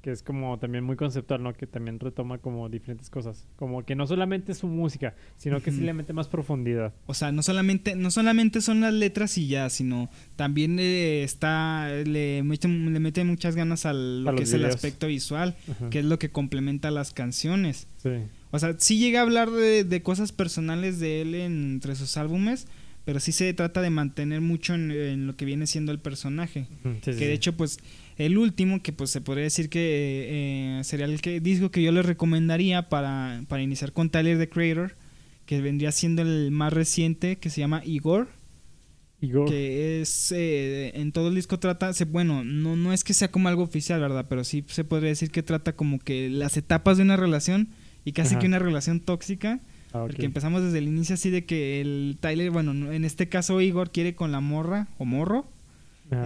que es como también muy conceptual, ¿no? Que también retoma como diferentes cosas, como que no solamente es su música, sino que sí Ujú. le mete más profundidad. O sea, no solamente, no solamente son las letras y ya, sino también eh, está, le mete, le mete muchas ganas al lo A que es el aspecto visual, que es lo que complementa las canciones. Sí. O sea, sí llega a hablar de, de cosas personales de él en- entre sus álbumes, pero sí se trata de mantener mucho en, en lo que viene siendo el personaje. Sí, que sí. de hecho, pues, el último, que pues se podría decir que eh, sería el que, disco que yo le recomendaría para, para iniciar con Tyler the Creator, que vendría siendo el más reciente, que se llama Igor, Igor. que es, eh, en todo el disco trata, se, bueno, no, no es que sea como algo oficial, ¿verdad? Pero sí se podría decir que trata como que las etapas de una relación y casi Ajá. que una relación tóxica. Ah, ok. Porque empezamos desde el inicio así de que el Tyler, bueno, no- en este caso Igor quiere con la morra o morro,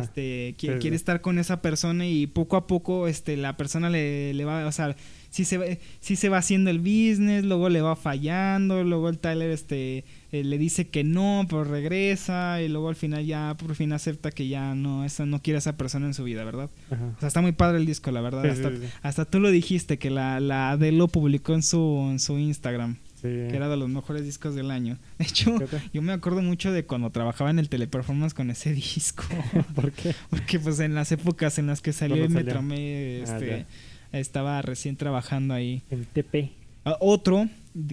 este, qui- Sí, sí. quiere estar con esa persona y poco a poco este, la persona le, le va, o sea, sí se, va, sí se va haciendo el business, luego le va fallando, luego el Tyler este, eh, le dice que no, pero regresa y luego al final ya por fin acepta que ya no, esa, no quiere a esa persona en su vida, ¿verdad? Ajá. O sea, está muy padre el disco, la verdad. Sí, hasta, sí, sí. hasta tú lo dijiste, que la, la Adele lo publicó en su, en su Instagram Sí. que era de los mejores discos del año. De hecho, yo me acuerdo mucho de cuando trabajaba en el teleperformance con ese disco. ¿Por qué? Porque pues en las épocas en las que salió Cuando el salió. Metromé, Ah, este, estaba recién trabajando ahí. El TP. Ah, otro,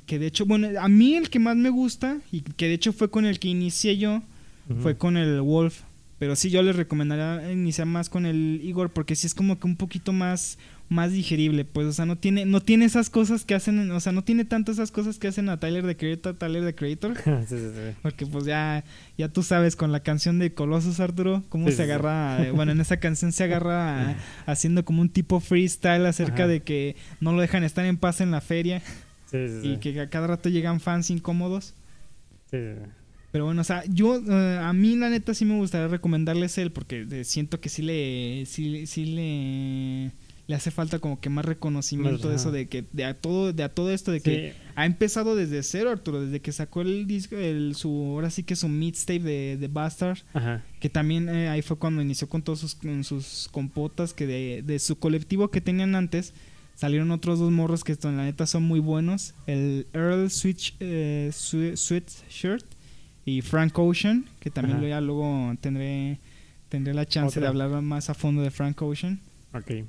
que de hecho, bueno, a mí el que más me gusta, y que de hecho fue con el que inicié yo, fue con el Wolf. Pero sí, yo les recomendaría iniciar más con el Igor, porque sí es como que un poquito más, más digerible, pues, o sea, no tiene, no tiene esas cosas que hacen, o sea, no tiene tanto esas cosas que hacen a Tyler the Creator, Tyler the Creator. sí, sí, sí. Porque pues ya, ya tú sabes con la canción de Colossus Arturo, cómo se agarra, eh, bueno, en esa canción se agarra haciendo como un tipo freestyle acerca Ajá. de que no lo dejan estar en paz en la feria Sí, sí, sí. y que a cada rato llegan fans incómodos. Sí, sí, sí. Pero bueno, o sea, yo, eh, a mí la neta sí me gustaría recomendarles él porque eh, siento que sí le, sí, sí le, le hace falta como que más reconocimiento de eso de que, de a todo, de a todo esto de que Sí. ha empezado desde cero, Arturo, desde que sacó el disco, el, su, ahora sí que su mixtape de, de Bastard, Ajá. que también eh, ahí fue cuando inició con todos sus, con sus compotas, que de, de su colectivo que tenían antes, salieron otros dos morros que esto, la neta son muy buenos, el Earl Switch, eh, Swe- Sweatshirt y Frank Ocean, que también ya luego tendré, tendré la chance de hablar más a fondo de Frank Ocean. Ok.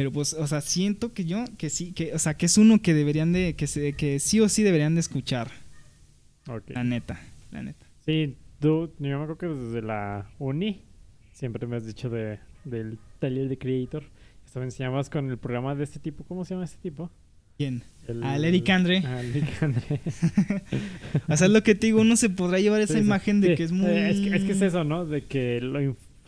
Pero pues, o sea, siento que yo, que sí, que, o sea, que es uno que deberían de, que, se, que sí o sí deberían de escuchar. La neta, la neta. Sí, tú, yo me acuerdo que desde la uni siempre me has dicho de, del taller de Creator. Esto me enseñabas con el programa de este tipo. ¿Cómo se llama este tipo? ¿Quién? El, Al Eric Andre. El Eric Andre. O sea, es lo que te digo, uno se podrá llevar esa Sí, imagen de Sí, que es muy... Es que, es que es eso, ¿no? De que lo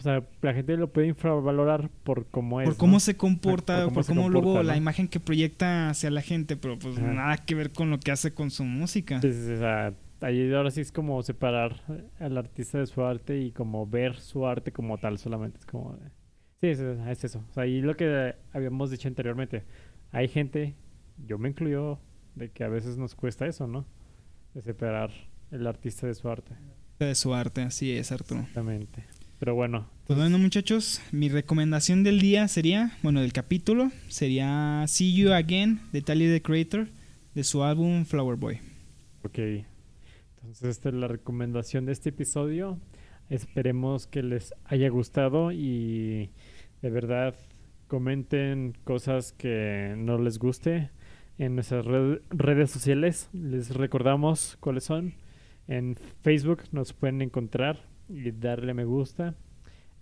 o sea, la gente lo puede infravalorar por cómo es. por cómo ¿no? se comporta, Por por cómo luego la imagen que proyecta hacia la gente, pero pues Ajá. nada que ver con lo que hace con su música. Sí, o sea, ahí ahora sí es como separar al artista de su arte y como ver su arte como tal solamente. Es como... de- Sí, es, es eso. O sea, ahí lo que habíamos dicho anteriormente. Hay gente, yo me incluyo, de que a veces nos cuesta eso, ¿no? De separar el artista de su arte. De su arte, así es, Arturo. Exactamente. Pero bueno, Pues bueno, muchachos, mi recomendación del día sería, bueno, del capítulo, sería See You Again de Tyler, the Creator, de su álbum Flower Boy. Ok. Entonces, esta es la recomendación de este episodio. Esperemos que les haya gustado y de verdad comenten cosas que no les guste en nuestras red- redes sociales. Les recordamos cuáles son. En Facebook nos pueden encontrar y darle me gusta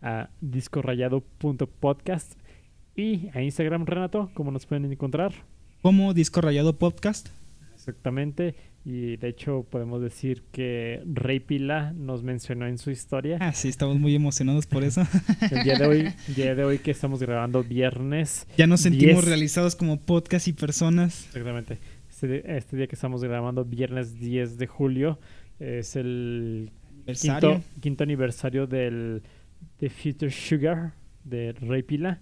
a discorrayado.podcast y a Instagram, Renato, ¿cómo nos pueden encontrar? Como Disco Rayado Podcast. Exactamente. Y de hecho podemos decir que Rey Pila nos mencionó en su historia. Ah, sí, estamos muy emocionados por eso. El día de hoy, el día de hoy que estamos grabando viernes. ya nos sentimos realizados como podcast y personas. Exactamente. Este, este día que estamos grabando, viernes 10 de julio, es el Aniversario. quinto, quinto aniversario del de Future Sugar de Rey Pila.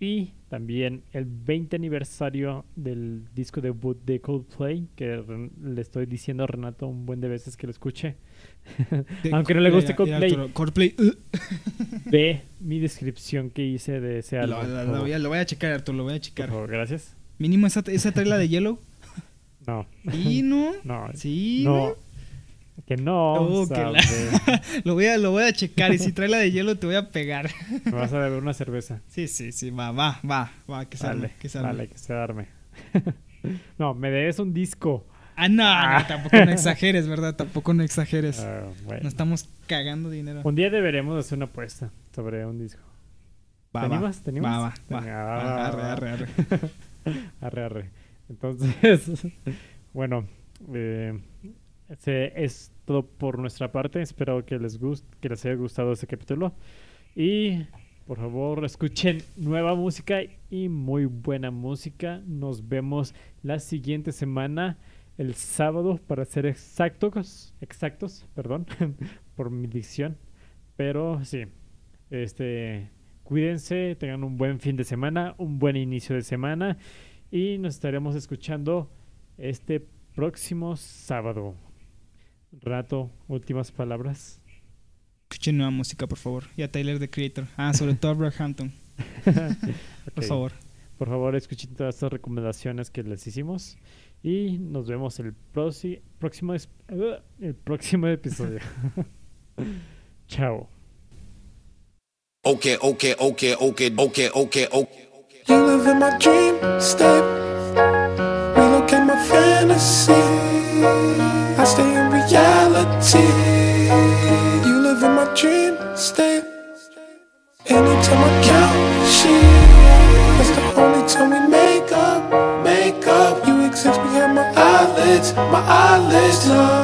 Y también el 20 aniversario del disco debut de Coldplay, que le estoy diciendo a Renato un buen de veces que lo escuche. Aunque no le guste Coldplay. Coldplay. uh. Ve mi descripción que hice de ese álbum. Lo, por lo- lo favor. voy a, lo voy a checar, Arturo, lo voy a Por checar. favor, gracias. Mínimo esa, esa trae la de Yellow. No, ¿no? no, Sí. no. Que no. Oh, que la-. Lo voy, a, lo voy a checar y si trae la de hielo te voy a pegar. Me vas a beber una cerveza. Sí, sí, sí, va, va, va, va, que se arme, Dale, que se arme. dale, que se arme. no, me debes un disco. Ah, no, no, tampoco no exageres, ¿verdad? Tampoco no exageres. Ah, bueno. No estamos cagando dinero. Un día deberemos hacer una apuesta sobre un disco. Va, ¿Te va. animas? ¿Te animas? Va, va, va. Va, arre, arre, arre. Arre, arre. Entonces, bueno, eh, ese es todo por nuestra parte. Espero que les guste, que les haya gustado este capítulo. Y por favor, escuchen nueva música y muy buena música. Nos vemos la siguiente semana, el sábado, para ser exactos, exactos, perdón, por mi dicción. Pero sí, este, cuídense, tengan un buen fin de semana, un buen inicio de semana y nos estaremos escuchando este próximo sábado. Rato, últimas palabras. Escuchen nueva música, por favor. Y a Tyler, the Creator. Ah, sobre todo a Brockhampton, por Ok, favor. Por favor, escuchen todas estas recomendaciones que les hicimos y nos vemos el próximo uh, el próximo episodio. Chao. Okay, okay, okay, okay, okay, okay, okay. You live in my dream state. We look at my fantasy. we make up, make up? You exist behind my eyelids, my eyelids, love.